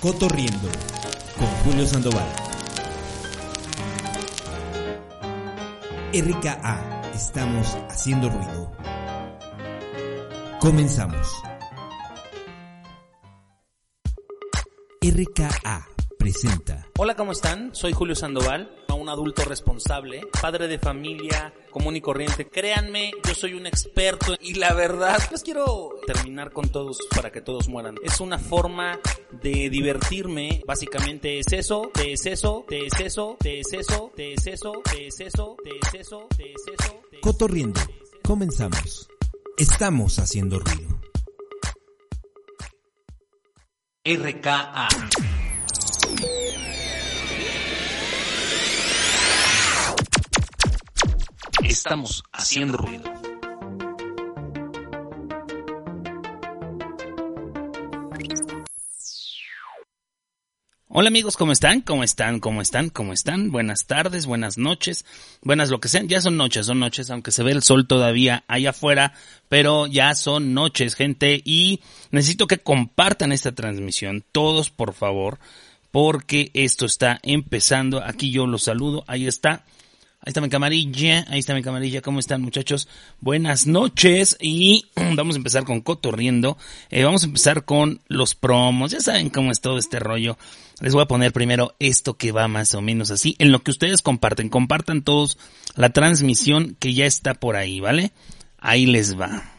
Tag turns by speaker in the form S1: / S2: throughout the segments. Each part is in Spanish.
S1: Cotorriendo con Julio Sandoval. RKA, estamos haciendo ruido. Comenzamos. RKA presenta.
S2: Hola, ¿cómo están? Soy Julio Sandoval, un adulto responsable, padre de familia, común y corriente. Créanme, yo soy un experto y la verdad, pues quiero terminar con todos para que todos mueran. Es una forma de divertirme, básicamente es eso, te es eso, te es eso, te es eso, te es eso, te es eso, te es eso, te es eso.
S1: Cotorriendo, comenzamos. Estamos haciendo ruido.
S2: RKA. Estamos haciendo ruido. Hola amigos, ¿cómo están? ¿Cómo están? ¿Cómo están? ¿Cómo están? Buenas tardes, buenas noches, buenas lo que sean. Ya son noches, son noches, aunque se ve el sol todavía allá afuera, pero ya son noches, gente, y necesito que compartan esta transmisión, todos por favor, porque esto está empezando. Aquí yo los saludo, ahí está. Ahí está mi camarilla, ahí está mi camarilla, ¿cómo están muchachos? Buenas noches y vamos a empezar con Cotorriendo, eh, vamos a empezar con los promos, ya saben cómo es todo este rollo. Les voy a poner primero esto que va más o menos así, en lo que ustedes comparten, compartan todos la transmisión que ya está por ahí, ¿vale? Ahí les va.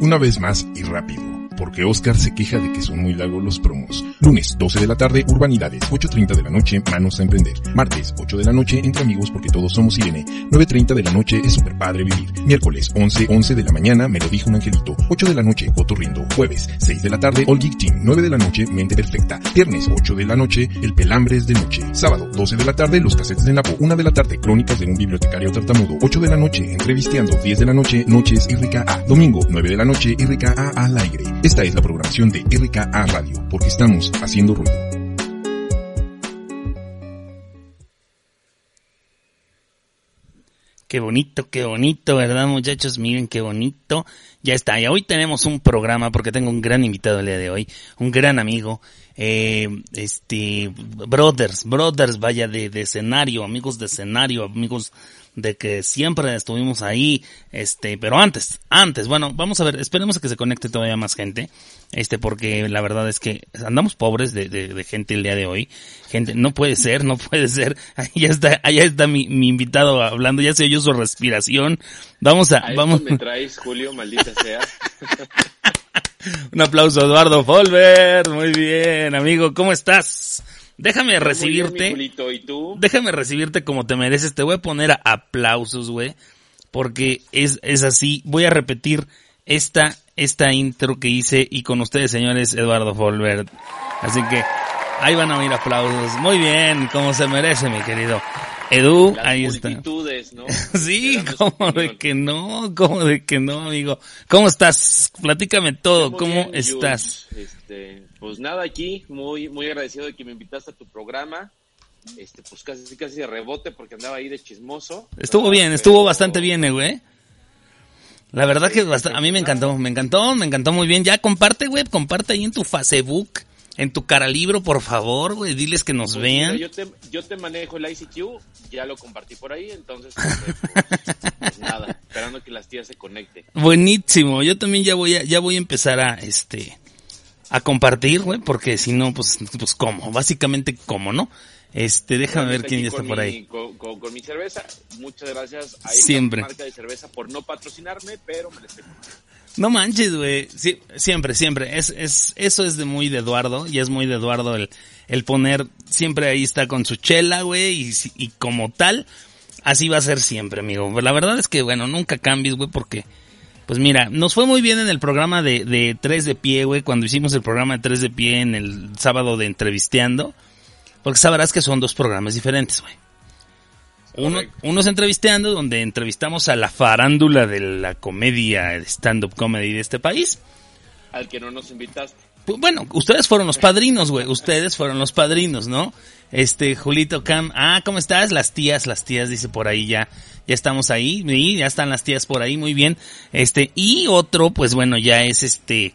S3: Una vez más y rápido porque Oscar se queja de que son muy largos los promos. Lunes, 12 de la tarde, Urbanidades, 8.30 de la noche, Manos a Emprender. Martes, 8 de la noche, Entre Amigos porque todos somos Irene. 9.30 de la noche, Es super padre vivir. Miércoles, 11, 11 de la mañana, Me lo dijo un angelito. 8 de la noche, Cotorrindo. Jueves, 6 de la tarde, All Geek Team. 9 de la noche, Mente Perfecta. Viernes, 8 de la noche, El Pelambres de Noche. Sábado, 12 de la tarde, Los Casetes de Napo. 1 de la tarde, Crónicas de un bibliotecario tartamudo. 8 de la noche, Entrevisteando. 10 de la noche, Noches RKA. Domingo, 9 de la noche, RKA al aire. Esta es la programación de RKA Radio, porque estamos haciendo ruido.
S2: Qué bonito, qué bonito, ¿verdad muchachos? Miren qué bonito. Ya está, y hoy tenemos un programa porque tengo un gran invitado el día de hoy, un gran amigo, eh, este, brothers, brothers, vaya de, de escenario, amigos de escenario, amigos de que siempre estuvimos ahí, este, pero antes, antes, bueno, vamos a ver, esperemos a que se conecte todavía más gente, este, porque la verdad es que andamos pobres de, de, gente el día de hoy, gente, no puede ser, no puede ser, allá está, allá está mi, mi invitado hablando, ya se oyó su respiración, vamos a, vamos.
S4: me traes, Julio, maldita sea.
S2: Un aplauso Eduardo Folver, muy bien, amigo, ¿cómo estás? Déjame recibirte.
S4: ¿Y tú?
S2: Déjame recibirte como te mereces. Te voy a poner a aplausos, güey. Porque es, es así. Voy a repetir esta, esta intro que hice y con ustedes, señores, Eduardo Folbert. Así que ahí van a oír aplausos. Muy bien, como se merece, mi querido. Edu, ahí está.
S4: ¿no?
S2: sí, como de que no, como de que no, amigo. ¿Cómo estás? Platícame todo, ¿cómo estás?
S4: Este, pues nada, aquí, muy, muy agradecido de que me invitaste a tu programa. Este, pues casi, casi de rebote porque andaba ahí de chismoso.
S2: Estuvo bien, estuvo bastante bien, eh, güey. La verdad que a mí me encantó, me encantó, me encantó muy bien. Ya comparte, güey, comparte ahí en tu Facebook en tu cara libro, por favor, güey, diles que nos
S4: Pues,
S2: vean.
S4: mira, yo, te, yo te manejo el ICQ, ya lo compartí por ahí, entonces, pues, pues, nada, esperando que las tías se conecten.
S2: Buenísimo, yo también ya voy a, ya voy a empezar a, este, a compartir, güey, porque si no, pues, pues, ¿cómo? Básicamente, ¿cómo, no? Este, déjame ver quién ya está por
S4: mi-
S2: ahí.
S4: Con, con- con mi cerveza, muchas gracias a
S2: Siempre.
S4: esta marca de cerveza por no patrocinarme, pero me comprando.
S2: No manches, güey. Siempre, siempre. Es, es, eso es de muy de Eduardo. Y es muy de Eduardo el, el poner, siempre ahí está con su chela, güey. Y, y como tal, así va a ser siempre, amigo. La verdad es que, bueno, nunca cambies, güey, porque, pues mira, nos fue muy bien en el programa de, de Tres de Pie, güey, cuando hicimos el programa de Tres de Pie en el sábado de Entrevisteando. Porque sabrás que son dos programas diferentes, güey. Uno,
S4: Correcto.
S2: uno es entrevisteando, donde entrevistamos a la farándula de la comedia, stand-up comedy de este país.
S4: Al que no nos invitaste.
S2: Pues, Bueno, ustedes fueron los padrinos, güey. Ustedes fueron los padrinos, ¿no? Este, Julito Cam. Ah, ¿cómo estás? Las tías, las tías, dice por ahí ya. Ya estamos ahí. Y ya están las tías por ahí, muy bien. Este, y otro, pues bueno, ya es este.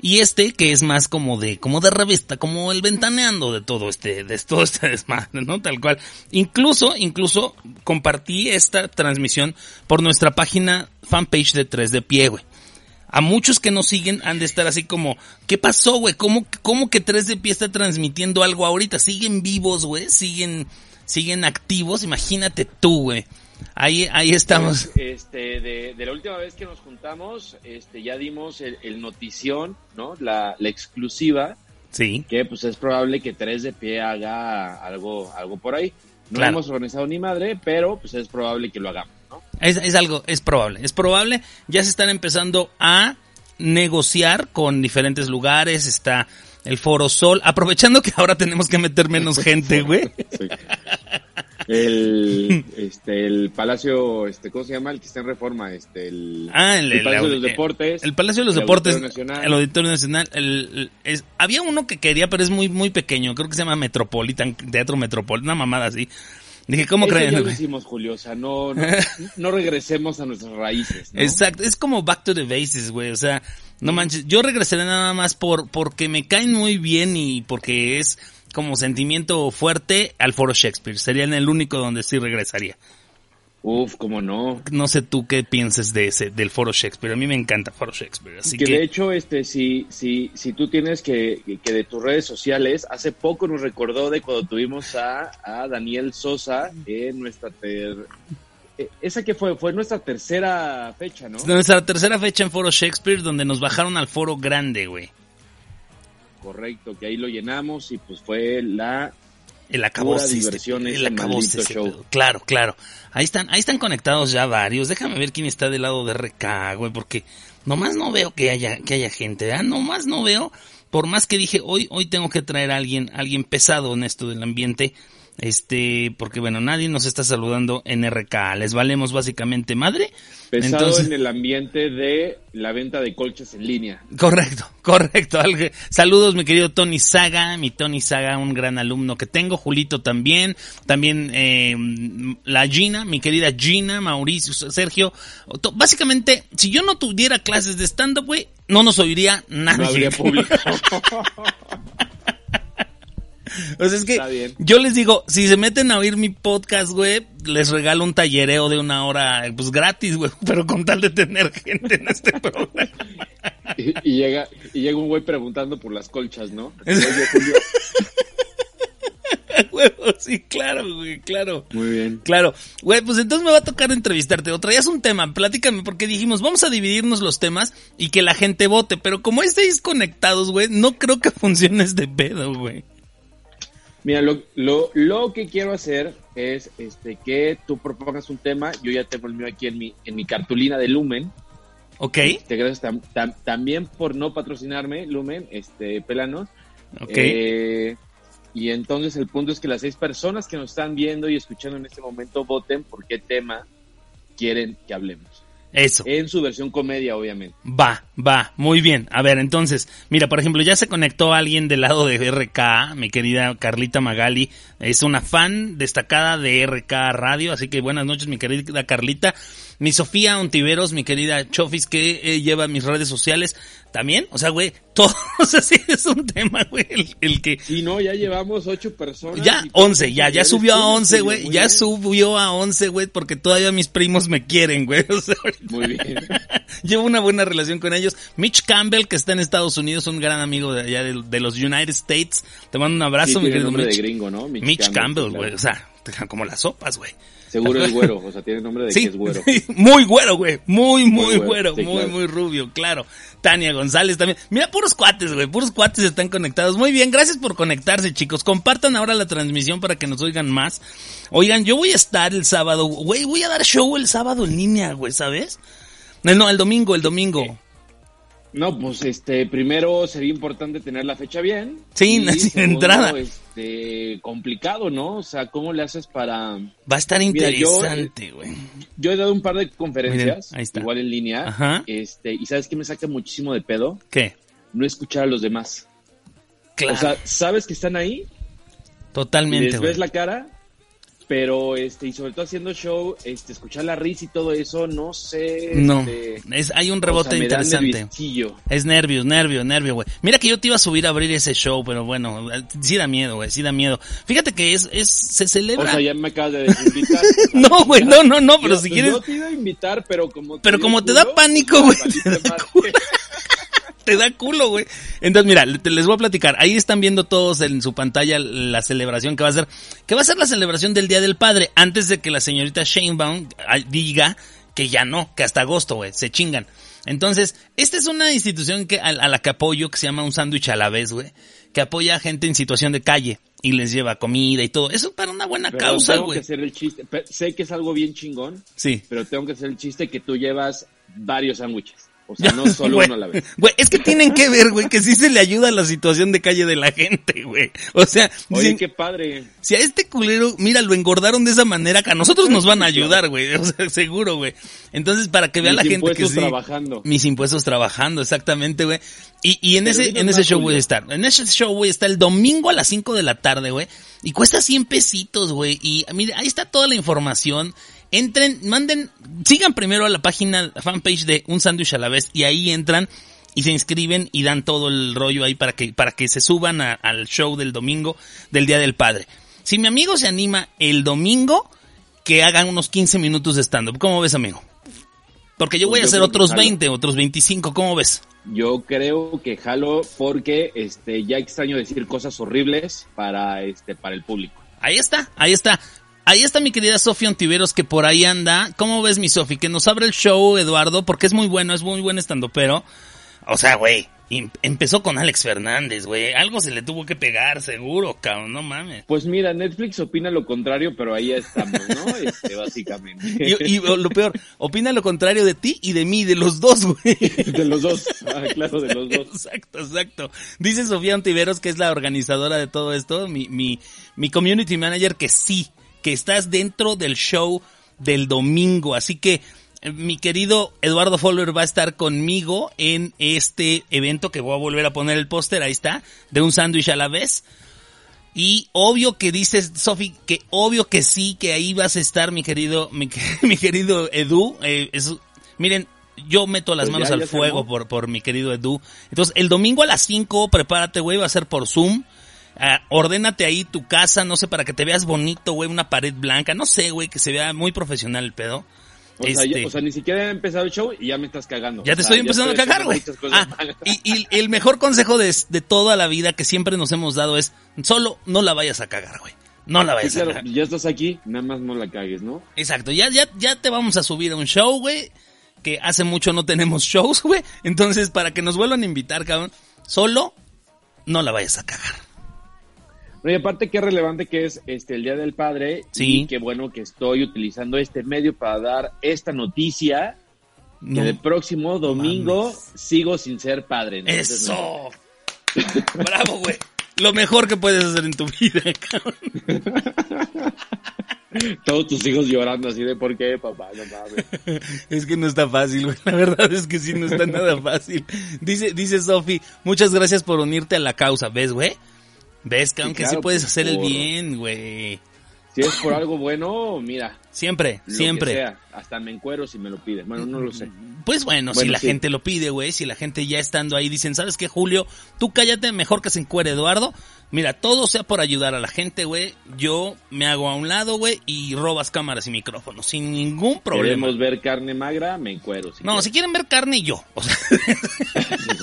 S2: Y este, que es más como de, como de revista, como el ventaneando de todo este, de todo este desmadre, ¿no? Tal cual. Incluso, incluso compartí esta transmisión por nuestra página fanpage de 3 de pie, güey a muchos que nos siguen han de estar así como, ¿qué pasó, güey? ¿Cómo, ¿Cómo que 3 de pie está transmitiendo algo ahorita? Siguen vivos, güey, siguen, siguen activos, imagínate tú, güey. Ahí, ahí estamos.
S4: Este, de, de la última vez que nos juntamos, este, ya dimos el, el notición, ¿no? La, la exclusiva,
S2: Sí,
S4: que pues es probable que 3 de pie haga algo, algo por ahí. No
S2: Claro.
S4: hemos organizado ni madre, pero pues es probable que lo hagamos, ¿no?
S2: es, es algo, es probable, es probable. Ya se están empezando a negociar con diferentes lugares, está el Foro Sol, aprovechando que ahora tenemos que meter menos gente, güey.
S4: Sí. El, este, el Palacio, este, ¿cómo se llama? El que está en reforma, este, el,
S2: Ah, el,
S4: el Palacio de los Deportes.
S2: El Palacio de los
S4: el
S2: Deportes.
S4: Auditorio Nacional.
S2: El Auditorio Nacional. el- el- es- había uno que quería, pero es muy, muy pequeño. Creo que se llama Metropolitan, Teatro Metropolitan, una mamada así. Dije, ¿cómo
S4: Eso
S2: creen?
S4: ya lo hicimos, Julio, o sea, no, no, no regresemos a nuestras raíces, ¿no?
S2: Exacto, es como back to the bases, güey, o sea, no manches, yo regresaré nada más por porque me caen muy bien y porque es como sentimiento fuerte al Foro Shakespeare, sería en el único donde sí regresaría.
S4: Uf, cómo no.
S2: No sé tú qué pienses de ese del Foro Shakespeare, a mí me encanta Foro Shakespeare, así
S4: que,
S2: que,
S4: de hecho, este, si, si, si tú tienes que, que de tus redes sociales, hace poco nos recordó de cuando tuvimos a, a Daniel Sosa en nuestra ter... eh, esa que fue, fue nuestra tercera fecha, ¿no?
S2: nuestra tercera fecha en Foro Shakespeare donde nos bajaron al Foro Grande, güey.
S4: Correcto, que ahí lo llenamos y pues fue la
S2: El acabose. El acabose
S4: show.
S2: Claro, claro. Ahí están, ahí están conectados ya varios. Déjame ver quién está del lado de RK, güey, porque nomás no veo que haya, que haya gente, ¿verdad? Nomás no veo. Por más que dije, hoy, hoy tengo que traer a alguien, alguien pesado en esto del ambiente. Este, porque bueno, nadie nos está saludando en RK. Les valemos básicamente madre.
S4: pesado
S2: Entonces-
S4: en el ambiente de la venta de colchas en línea.
S2: Correcto, correcto. Saludos, mi querido Tony Saga, mi Tony Saga, un gran alumno que tengo, Julito también, también eh, la Gina, mi querida Gina, Mauricio, Sergio. Básicamente, si yo no tuviera clases de stand-up, güey, no nos oiría nadie.
S4: No habría público.
S2: O sea, es que
S4: Está bien.
S2: yo les digo, si se meten a oír mi podcast, güey, les regalo un tallereo de una hora, pues gratis, güey, pero con tal de tener gente en este programa.
S4: y, y llega, y llega un güey preguntando por las colchas, ¿no? Oye, Julio.
S2: Huevo, sí, claro, güey, claro.
S4: Muy bien.
S2: Claro, güey, pues entonces me va a tocar entrevistarte. O traías un tema, platícame, porque dijimos, vamos a dividirnos los temas y que la gente vote. Pero como estáis conectados, güey, no creo que funcione este pedo, güey.
S4: Mira, lo, lo, lo que quiero hacer es este que tú propongas un tema. Yo ya tengo el mío aquí en mi, en mi cartulina de Lumen.
S2: ¿Ok?
S4: Te gracias tam- tam- también por no patrocinarme, Lumen, este, Pelanos.
S2: Ok.
S4: Eh, y entonces el punto es que las seis personas que nos están viendo y escuchando en este momento voten por qué tema quieren que hablemos.
S2: Eso.
S4: En su versión comedia, obviamente.
S2: Va, va, muy bien. A ver, entonces, mira, por ejemplo, ya se conectó alguien del lado de RK, mi querida Carlita Magali, es una fan destacada de RK Radio, así que buenas noches, mi querida Carlita. Mi Sofía Ontiveros, mi querida Chofis, que eh, lleva mis redes sociales también. O sea, güey, todos así es un tema, güey, el, que...
S4: Sí, no, ya llevamos ocho personas.
S2: Ya, once, ya, ya subió a once, güey. Ya subió a once, güey, porque todavía mis primos me quieren, güey. O sea,
S4: muy bien.
S2: Llevo una buena relación con ellos. Mitch Campbell, que está en Estados Unidos, un gran amigo de allá de, los United States. Te mando un abrazo, mi querido
S4: Mitch. de gringo, ¿no?
S2: Mitch, Campbell, güey. O sea, como las sopas, güey.
S4: Seguro es güero, o sea, tiene nombre de que es güero.
S2: muy güero, güey. Muy, muy, güero, muy, muy rubio, claro. Tania González también. Mira, puros cuates, güey. Puros cuates están conectados. Muy bien, gracias por conectarse, chicos. Compartan ahora la transmisión para que nos oigan más. Oigan, yo voy a estar el sábado, güey, voy a dar show el sábado en línea, güey, ¿sabes? No, el domingo, el domingo.
S4: No, pues este, primero sería importante tener la fecha bien.
S2: Sí, sin entrada.
S4: Este, complicado, ¿no? O sea, ¿cómo le haces para...?
S2: Va a estar interesante, güey.
S4: Yo, he dado un par de conferencias, igual en línea, Ajá. este, y ¿sabes qué me saca muchísimo de pedo?
S2: ¿Qué?
S4: No escuchar a los demás. Claro. O sea, ¿sabes que están ahí?
S2: Totalmente,
S4: Les ves la cara pero este y sobre todo haciendo show este escuchar la risa y todo eso no sé
S2: no
S4: este,
S2: es hay un rebote interesante. es nervios nervios nervios güey. Mira que yo te iba a subir a abrir ese show pero bueno sí da miedo güey sí da miedo. Fíjate que es es se celebra.
S4: O sea ya me acabas de desinvitar.
S2: No güey no no no pero si quieres.
S4: yo te iba a invitar pero como
S2: pero como te da pánico güey te da culo, güey. Entonces, mira, les voy a platicar. Ahí están viendo todos en su pantalla la celebración que va a ser. Que va a ser la celebración del Día del Padre. Antes de que la señorita Shanebaum ah, diga que ya no, que hasta agosto, güey. Se chingan. Entonces, esta es una institución que, a, la que apoyo, que se llama Un Sándwich a la vez, güey. Que apoya a gente en situación de calle y les lleva comida y todo. Eso para una buena causa, güey.
S4: Tengo que hacer el chiste. Sé que es algo bien chingón.
S2: Sí.
S4: Pero tengo que hacer el chiste que tú llevas varios sándwiches. O sea, no solo uno a la vez.
S2: Güey, es que tienen que ver, güey, que sí se le ayuda a la situación de calle de la gente, güey. O sea,
S4: Oye, qué padre.
S2: Si a este culero, mira, lo engordaron de esa manera, que a nosotros nos van a ayudar, güey. O sea, seguro, güey. Entonces, para que vea la gente que sí.
S4: trabajando.
S2: Mis impuestos trabajando, exactamente, güey. Y, y en ese, en ese show voy a estar. En ese show voy a estar el domingo a las 5 de la tarde, güey. Y cuesta 100 pesitos, güey. Y mire, ahí está toda la información entren, manden, sigan primero a la página, fanpage de Un Sándwich a la vez y ahí entran y se inscriben y dan todo el rollo ahí para que, para que se suban al show del domingo del Día del Padre. Si mi amigo se anima el domingo, que hagan unos 15 minutos de stand-up. ¿Cómo ves, amigo? Porque yo voy a hacer otros 20, otros 25, ¿cómo ves?
S4: Yo creo que jalo porque este ya extraño decir cosas horribles para este para el público.
S2: Ahí está, ahí está. Ahí está mi querida Sofía Ontiveros que por ahí anda. ¿Cómo ves mi Sofi? Que nos abre el show, Eduardo, porque es muy bueno, es muy buen estando, pero... O sea, güey, empezó con Alex Fernández, güey. Algo se le tuvo que pegar, seguro, cabrón, no mames.
S4: Pues mira, Netflix opina lo contrario, pero ahí estamos, ¿no? Este, básicamente.
S2: Y, lo peor, opina lo contrario de ti y de mí, de los dos, güey.
S4: De los dos, ah, claro, de los dos.
S2: Exacto, exacto. Dice Sofía Ontiveros, que es la organizadora de todo esto, mi, mi, mi community manager, que sí, que estás dentro del show del domingo. Así que eh, mi querido Eduardo Folver va a estar conmigo en este evento que voy a volver a poner el póster, ahí está, de un sándwich a la vez. Y obvio que dices, Sofi, que obvio que sí, que ahí vas a estar, mi querido, mi, querido Edu. Eh, miren, yo meto las pues manos al fuego por, por mi querido Edu. Entonces, el domingo a las 5, prepárate, güey, va a ser por Zoom. Uh, ordénate ahí tu casa, no sé, para que te veas bonito, güey, una pared blanca, no sé, güey, que se vea muy profesional el pedo.
S4: O, sea, este o, sea, ni siquiera he empezado el show y ya me estás cagando.
S2: Ya te estoy empezando a cagar, güey. Ah, y, el mejor consejo de, toda la vida que siempre nos hemos dado es, solo no la vayas a cagar, güey. No la vayas a cagar.
S4: Ya estás aquí, nada más no la cagues, ¿no?
S2: Exacto, ya, ya, ya te vamos a subir a un show, güey, que hace mucho no tenemos shows, güey. Entonces, para que nos vuelvan a invitar, cabrón, solo no la vayas a cagar.
S4: No, y aparte qué relevante que es este el Día del Padre
S2: sí.
S4: y qué bueno que estoy utilizando este medio para dar esta noticia que el próximo domingo sigo sin ser padre.
S2: Eso. Bravo, güey. Lo mejor que puedes hacer en tu vida, cabrón.
S4: Todos tus hijos llorando así de por qué, papá, no mames.
S2: Es que no está fácil, güey. La verdad es que sí, no está nada fácil. Dice, dice Sofi, muchas gracias por unirte a la causa. ¿Ves, güey? ¿Ves, que aunque sí puedes hacer el bien, güey?
S4: Si es por algo bueno, mira.
S2: Siempre, siempre.
S4: Que sea, hasta me encuero si me lo pide. Bueno, no lo sé.
S2: Pues bueno, si la
S4: sí.
S2: gente lo pide, güey, si la gente ya estando ahí dicen, ¿sabes qué, Julio? Tú cállate, mejor que se encuere Eduardo. Mira, todo sea por ayudar a la gente, güey. Yo me hago a un lado, güey, y robas cámaras y micrófonos sin ningún problema.
S4: Queremos ver carne magra, me encuero. Si
S2: No, si quieren ver carne, yo. O sea,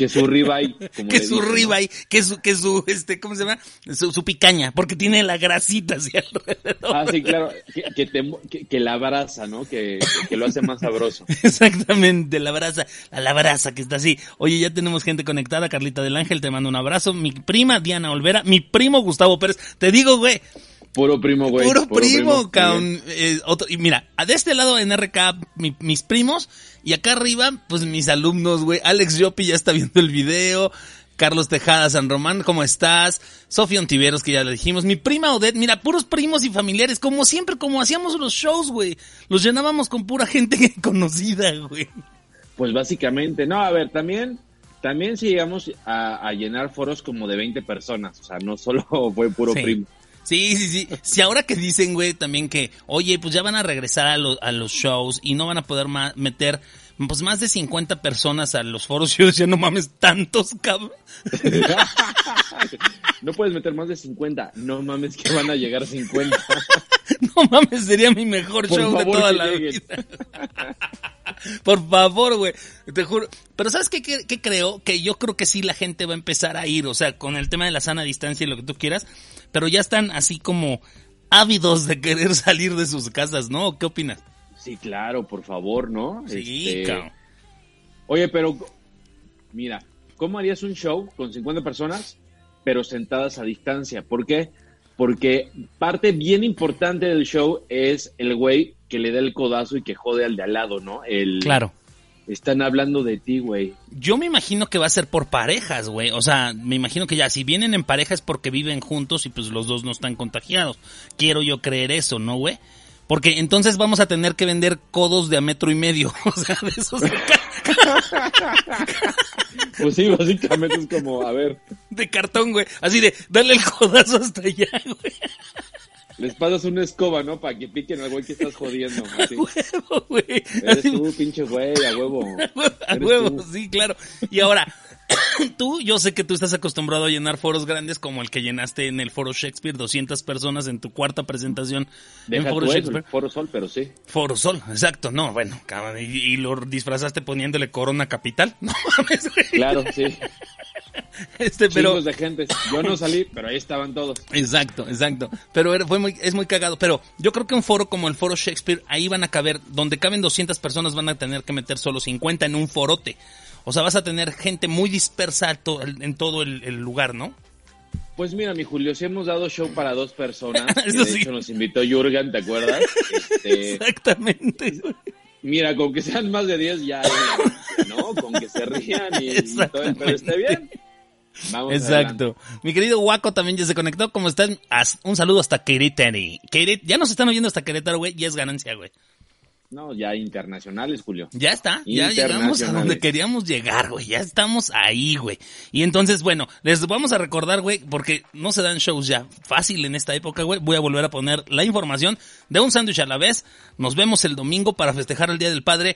S4: Que su ribeye. como
S2: que su
S4: ¿no?
S2: ribeye, que su, que su, este, ¿cómo se llama? Su, su picaña, porque tiene la grasita así alrededor.
S4: Ah, sí, claro. Que, que, te que, que la abraza, ¿no? Que, que lo hace más sabroso.
S2: Exactamente, la brasa, la, la brasa que está así. Oye, ya tenemos gente conectada, Carlita del Ángel, te mando un abrazo. Mi prima Diana Olvera, mi primo Gustavo Pérez. Te digo, güey,
S4: Puro primo, güey.
S2: puro, primo, cabrón. Eh, y mira, de este lado en RK, mi- mis primos, y acá arriba, pues mis alumnos, güey. Alex Yopi ya está viendo el video. Carlos Tejada San Román, ¿cómo estás? Sofía Ontiveros, que ya le dijimos. Mi prima Odette, mira, puros primos y familiares, como siempre, como hacíamos los shows, güey. Los llenábamos con pura gente conocida, güey.
S4: Pues básicamente, no, a ver, también, también si llegamos a, a llenar foros como de 20 personas, o sea, no solo fue puro
S2: Sí.
S4: primo.
S2: Sí, sí, sí. Si ahora que dicen, güey, también que, oye, pues ya van a regresar a, lo- a los shows y no van a poder ma- meter, pues más de 50 personas a los foros, yo decía, no mames, tantos, cabrón.
S4: no puedes meter más de 50, no mames que van a llegar 50.
S2: No mames, sería mi mejor
S4: Por
S2: show de toda la
S4: lleguen.
S2: vida. Por favor, güey, te juro. Pero ¿sabes qué, qué, qué creo? Que yo creo que sí la gente va a empezar a ir, o sea, con el tema de la sana distancia y lo que tú quieras, pero ya están así como ávidos de querer salir de sus casas, ¿no? ¿Qué opinas?
S4: Sí, claro, por favor, ¿no?
S2: Sí,
S4: Este,
S2: cabrón.
S4: Oye, pero mira, ¿cómo harías un show con 50 personas, pero sentadas a distancia? ¿Por qué? Porque parte bien importante del show es el güey que le da el codazo y que jode al de al lado, ¿no? El,
S2: Claro.
S4: Están hablando de ti, güey.
S2: Yo me imagino que va a ser por parejas, güey. O sea, me imagino que ya, si vienen en pareja es porque viven juntos y pues los dos no están contagiados. Quiero yo creer eso, ¿no, güey? Porque entonces vamos a tener que vender codos de a metro y medio. O sea, de esos
S4: Pues sí, básicamente es como, a ver,
S2: de cartón, güey. Así de, dale el codazo hasta allá, güey.
S4: Les pasas una escoba, ¿no? Para que piquen al güey que estás jodiendo. Así.
S2: Huevo, güey.
S4: Eres tú, pinche güey, a huevo.
S2: A huevo,
S4: tú.
S2: sí, claro. Y ahora, tú, yo sé que tú estás acostumbrado a llenar foros grandes como el que llenaste en el foro Shakespeare, 200 personas en tu cuarta presentación en
S4: Deja
S2: foro
S4: tú eso,
S2: Shakespeare.
S4: Foro Sol, pero sí.
S2: Foro Sol, exacto, no, bueno, cabrón, y, y lo disfrazaste poniéndole Corona Capital, no mames, güey.
S4: Claro, sí.
S2: Este, pero,
S4: Chingos de gente. Yo no salí, pero ahí estaban todos.
S2: exacto, exacto, pero era- fue muy, es muy cagado, pero yo creo que un foro como el foro Shakespeare, ahí van a caber, donde caben 200 personas van a tener que meter solo 50 en un forote, o sea, vas a tener gente muy dispersa en todo el, el lugar, ¿no?
S4: Pues mira, mi Julio, si hemos dado show para dos personas,
S2: Eso
S4: de
S2: sí.
S4: hecho nos invitó Jurgen, ¿te acuerdas? Este,
S2: Exactamente,
S4: mira, con que sean más de 10 ya, una- ¿no? Con que se rían y, y todo pero esté bien. Vamos adelante.
S2: Exacto. Mi querido Waco también ya se conectó. ¿Cómo están? Un saludo hasta Querétaro. Queret- Ya nos están oyendo hasta Querétaro, güey. Y es ganancia, güey.
S4: No, ya internacionales, Julio.
S2: Ya está. Ya llegamos a donde queríamos llegar, güey. Ya estamos ahí, güey. Y entonces, bueno, les vamos a recordar, güey, porque no se dan shows ya fácil en esta época, güey. Voy a volver a poner la información de un sándwich a la vez. Nos vemos el domingo para festejar el Día del Padre.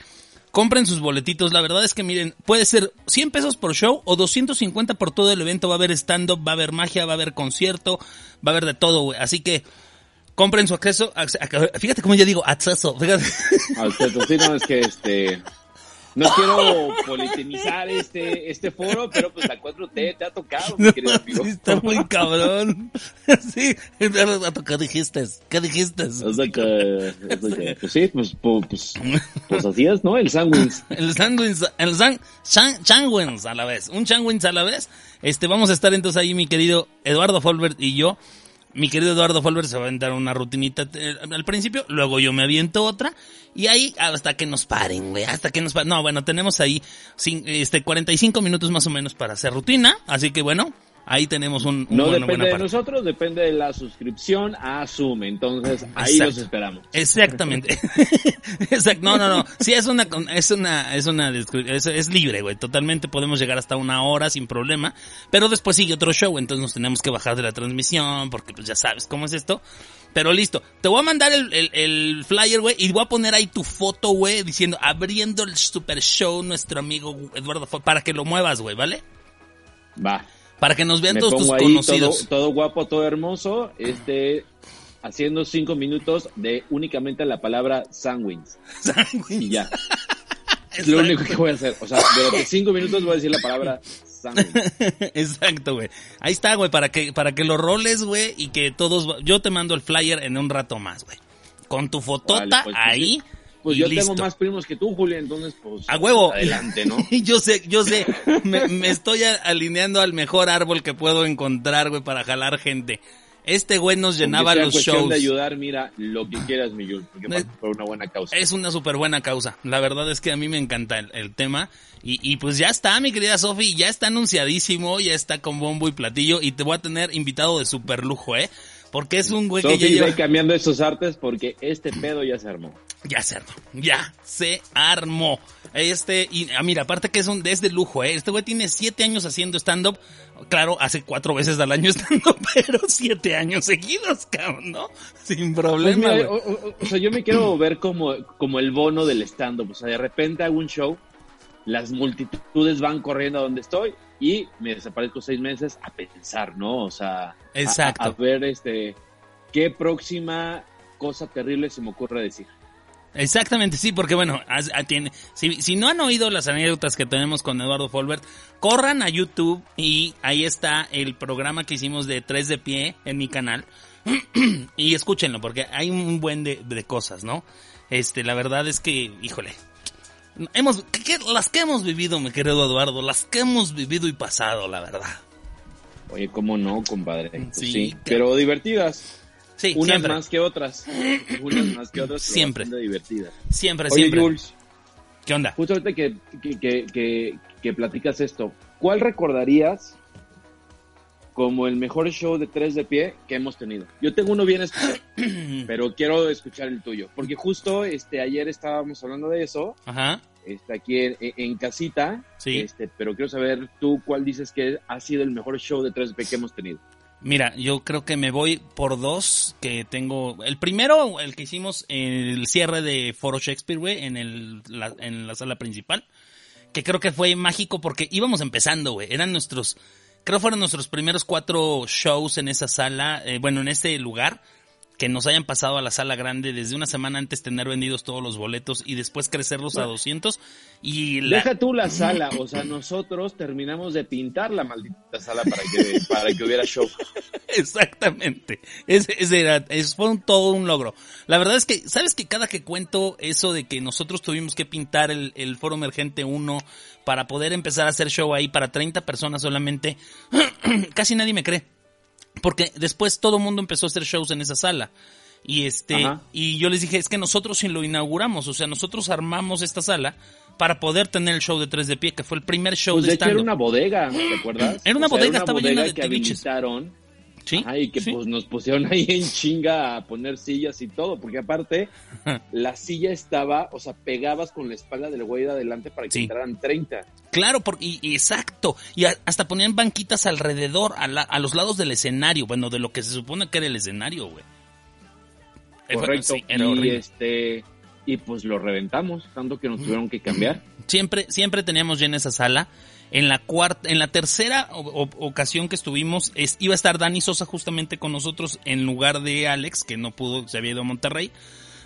S2: Compren sus boletitos. La verdad es que miren, puede ser 100 pesos por show o 250 por todo el evento. Va a haber stand-up, va a haber magia, va a haber concierto, va a haber de todo, güey. Así que compren su acceso. acce- ac- Fíjate cómo ya digo, acceso. Fíjate.
S4: Al teto, sí, no, es que este... No quiero politimizar este, este foro, pero pues la 4T te ha tocado, mi querido amigo.
S2: sí, está muy cabrón. Sí, ¿qué dijiste? ¿Qué dijiste?
S4: Es de que, pues sí, pues, pu- pues, pues así es, ¿no? El sándwich.
S2: El sándwich, el san, chan- changuins a la vez, un changuins a la vez. Este, vamos a estar entonces ahí mi querido Eduardo Folbert y yo. Mi querido Eduardo Folbert se va a aventar una rutinita eh, al principio, luego yo me aviento otra y ahí hasta que nos paren, güey, hasta que nos paren. No, bueno, tenemos ahí este 45 minutos más o menos para hacer rutina, así que bueno, Ahí tenemos un, un
S4: No
S2: buena,
S4: depende
S2: buena
S4: de nosotros, depende de la suscripción a Zoom. Entonces, ahí
S2: Exacto.
S4: los esperamos.
S2: Exactamente. Exacto. No, no, no. Sí, es una, es una, es una, es, es libre, güey. Totalmente podemos llegar hasta una hora sin problema. Pero después sigue otro show, entonces nos tenemos que bajar de la transmisión, porque pues ya sabes cómo es esto. Pero listo. Te voy a mandar el, el, el flyer, güey, y voy a poner ahí tu foto, güey, diciendo, abriendo el super show, nuestro amigo Eduardo, para que lo muevas, güey, ¿vale?
S4: Va.
S2: Para que nos vean
S4: Me
S2: todos tus
S4: ahí
S2: conocidos.
S4: todo guapo, todo hermoso, este, haciendo cinco minutos de únicamente la palabra sándwich. Y ya. Es lo único que voy a hacer. O sea, durante cinco minutos voy a decir la palabra.
S2: Exacto, güey. Ahí está, güey, para que, para que lo roles, güey, y que todos, yo te mando el flyer en un rato más, güey. Con tu fotota
S4: pues, pues,
S2: ahí.
S4: Pues
S2: y
S4: yo
S2: listo.
S4: tengo más primos que tú, Julio, entonces pues...
S2: A huevo.
S4: Adelante, ¿no?
S2: yo sé, yo sé. Me, me estoy alineando al mejor árbol que puedo encontrar, güey, para jalar gente. Este güey nos llenaba los shows.
S4: de ayudar, mira, lo que quieras, mi porque
S2: No es-
S4: por una buena causa.
S2: Es una súper buena causa. La verdad es que a mí me encanta el, el tema. Y, y pues ya está, mi querida Sofi, ya está anunciadísimo, ya está con bombo y platillo. Y te voy a tener invitado de super lujo, ¿eh? Porque es un güey que ya lleva...
S4: ve cambiando esos artes porque este pedo ya se armó.
S2: Ya se armó, ya se armó. Este, y ah, mira, aparte que es un, es de lujo, ¿eh? Este güey tiene siete años haciendo stand-up. Claro, hace cuatro veces al año stand-up, pero siete años seguidos, cabrón, ¿no? Sin
S4: Pues
S2: problema,
S4: mira,
S2: güey.
S4: o, o- o sea, yo me quiero ver como, como el bono del stand-up. O sea, de repente hago un show, las multitudes van corriendo a donde estoy y me desaparezco seis meses a pensar, ¿no? O sea, a-
S2: Exacto.
S4: A, a ver este qué próxima cosa terrible se me ocurre decir.
S2: Exactamente, sí, porque bueno, si, si no han oído las anécdotas que tenemos con Eduardo Folbert, corran a YouTube y ahí está el programa que hicimos de Tres de Pie en mi canal y escúchenlo porque hay un buen de, de cosas, ¿no? Este, la verdad es que, híjole, hemos, ¿qué- qué- las que hemos vivido, mi querido Eduardo, las que hemos vivido y pasado, la verdad.
S4: Oye, ¿cómo no, compadre? Pues
S2: Sí,
S4: sí,
S2: claro.
S4: pero divertidas.
S2: Sí,
S4: Unas
S2: siempre,
S4: más que otras. Unas más que otras.
S2: Siempre.
S4: divertidas.
S2: siempre,
S4: Oye,
S2: siempre.
S4: Jules,
S2: ¿Qué onda?
S4: justo ahorita que, que, que, que, que platicas esto, ¿cuál recordarías como el mejor show de tres de pie que hemos tenido? Yo tengo uno bien especial, pero quiero escuchar el tuyo, porque justo este ayer estábamos hablando de eso,
S2: Ajá.
S4: este, aquí en, en casita,
S2: Sí.
S4: este, pero quiero saber tú cuál dices que ha sido el mejor show de tres de pie que hemos tenido.
S2: Mira, yo creo que me voy por dos que tengo. El primero, el que hicimos el cierre de Foro Shakespeare, güey, en, el, la, en la sala principal. Que creo que fue mágico porque íbamos empezando, güey. Eran nuestros, creo fueron nuestros primeros cuatro shows en esa sala, eh, bueno, en este lugar. Que nos hayan pasado a la sala grande desde una semana antes tener vendidos todos los boletos y después crecerlos a 200. Y la,
S4: Deja tú la sala, o sea, nosotros terminamos de pintar la maldita sala para que, para que hubiera show.
S2: Exactamente. Ese, ese era, es, fue un, todo un logro. La verdad es que, ¿sabes que cada que cuento eso de que nosotros tuvimos que pintar el, el Foro Emergente 1 para poder empezar a hacer show ahí para 30 personas solamente, casi nadie me cree. Porque después todo el mundo empezó a hacer shows en esa sala. Y este,
S4: Ajá.
S2: y yo les dije, es que nosotros sí lo inauguramos, o sea, nosotros armamos esta sala para poder tener el show de tres de pie, que fue el primer show
S4: Pues
S2: de
S4: de hecho era una bodega, ¿te acuerdas?
S2: Era una
S4: O sea,
S2: bodega, estaba llena de
S4: que
S2: tiliches.
S4: habilitaron
S2: ¿Sí?
S4: ajá, y que
S2: sí.
S4: pues nos pusieron ahí en chinga a poner sillas y todo, porque aparte la silla estaba, o sea, pegabas con la espalda del güey de adelante para que
S2: Sí.
S4: entraran 30.
S2: Claro, por- y, exacto. Y a- hasta ponían banquitas alrededor, a, la- a los lados del escenario. Bueno, de lo que se supone que era el escenario, güey. Eh,
S4: Correcto.
S2: era
S4: y este y pues lo reventamos, tanto que nos tuvieron que cambiar.
S2: Siempre, siempre teníamos llena esa sala. En la cuarta, en la tercera ocasión que estuvimos, es, iba a estar Dani Sosa justamente con nosotros en lugar de Alex, que no pudo, se había ido a Monterrey.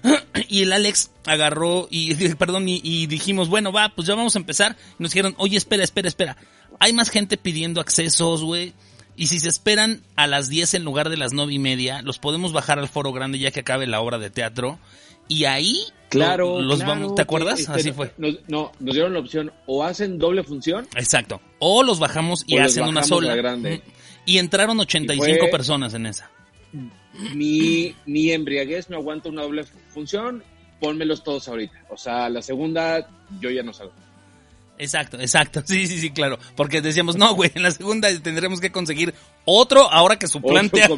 S2: Y el Alex agarró y, perdón, y, y dijimos, bueno, va, pues ya vamos a empezar. Y nos dijeron, oye, espera, espera, espera. Hay más gente pidiendo accesos, güey. Y si se esperan a las 10 en lugar de las nueve y media, los podemos bajar al foro grande ya que acabe la obra de teatro. Y ahí
S4: Claro,
S2: los
S4: claro,
S2: vamos, ¿te acuerdas?
S4: este,
S2: Así fue.
S4: Nos, no, nos dieron la opción o hacen doble función
S2: Exacto. O los bajamos y hacen una sola.
S4: grande.
S2: Y entraron 85
S4: Y
S2: personas en esa.
S4: mi, mi embriaguez no aguanta una doble fu- función, pónmelos todos ahorita. O sea, la segunda yo ya no salgo.
S2: Exacto, exacto. Sí, sí, sí, claro. Porque decíamos, no, güey, en la segunda tendremos que conseguir otro ahora que suplante.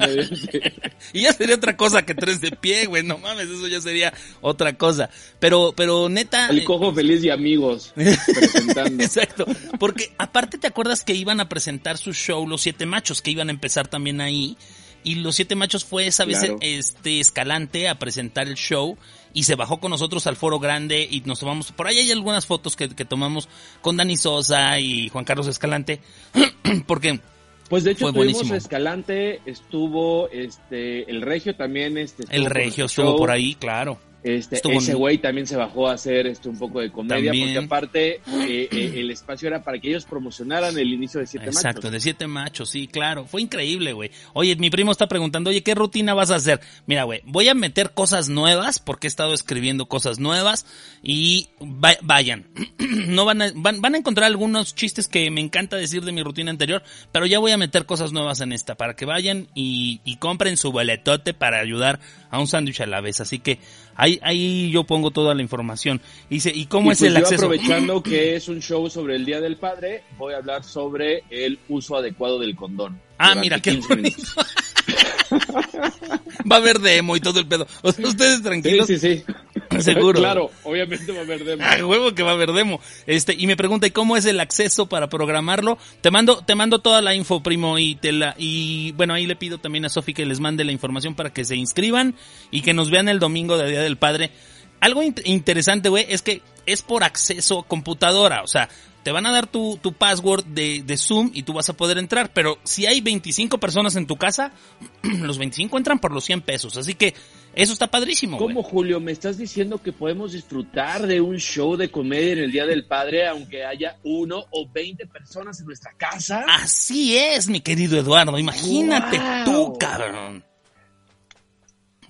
S2: Y ya sería otra cosa que tres de pie, güey. No mames, eso ya sería otra cosa. Pero, pero neta.
S4: El
S2: eh,
S4: cojo feliz y amigos presentando.
S2: Exacto. Porque aparte te acuerdas que iban a presentar su show Los Siete Machos, que iban a empezar también ahí. Y Los Siete Machos fue esa vez
S4: Claro.
S2: este Escalante a presentar el show y se bajó con nosotros al foro grande y nos tomamos, por ahí hay algunas fotos que, que tomamos con Dani Sosa y Juan Carlos Escalante, porque
S4: Pues de hecho
S2: Fue
S4: tuvimos
S2: buenísimo.
S4: Escalante, estuvo este el Regio también, este estuvo
S2: el Regio estuvo
S4: show.
S2: por ahí, claro.
S4: Este,
S2: Estuvo
S4: ese güey también se bajó a hacer este un poco de comedia,
S2: También.
S4: porque aparte eh, eh, el espacio era para que ellos promocionaran el inicio de Siete
S2: Exacto,
S4: Machos.
S2: de siete machos, sí, claro. Fue increíble, güey. Oye, mi primo está preguntando, oye, ¿qué rutina vas a hacer? Mira, güey, voy a meter cosas nuevas porque he estado escribiendo cosas nuevas y va- vayan. no van a, van, van a encontrar algunos chistes que me encanta decir de mi rutina anterior, pero ya voy a meter cosas nuevas en esta para que vayan y, y compren su boletote para ayudar a un sándwich a la vez. Así que ahí, ahí yo pongo toda la información. Dice, ¿y cómo
S4: Y
S2: es
S4: pues
S2: el
S4: yo
S2: acceso?
S4: aprovechando que es un show sobre el Día del Padre, voy a hablar sobre el uso adecuado del condón.
S2: Ah, mira, qué
S4: 15
S2: bonito. Va a haber demo y todo el pedo. O sea, ustedes
S4: Sí,
S2: tranquilos.
S4: sí, sí.
S2: Seguro.
S4: claro, obviamente va a haber demo.
S2: Huevo que va a haber demo. Este, y me pregunta, ¿y cómo es el acceso para programarlo? Te mando, te mando toda la info, primo, y te la, y bueno, ahí le pido también a Sofi que les mande la información para que se inscriban y que nos vean el domingo de Día del Padre. Algo int- interesante, güey, es que es por acceso a computadora, o sea, te van a dar tu, tu password de, de Zoom y tú vas a poder entrar, pero si hay 25 personas en tu casa, los 25 entran por los 100 pesos, así que eso está padrísimo, güey.
S4: ¿Cómo, Julio? ¿Me estás diciendo que podemos disfrutar de un show de comedia en el Día del Padre aunque haya uno o veinte personas en nuestra casa?
S2: Así es, mi querido Eduardo. Imagínate
S4: Wow.
S2: tú, cabrón.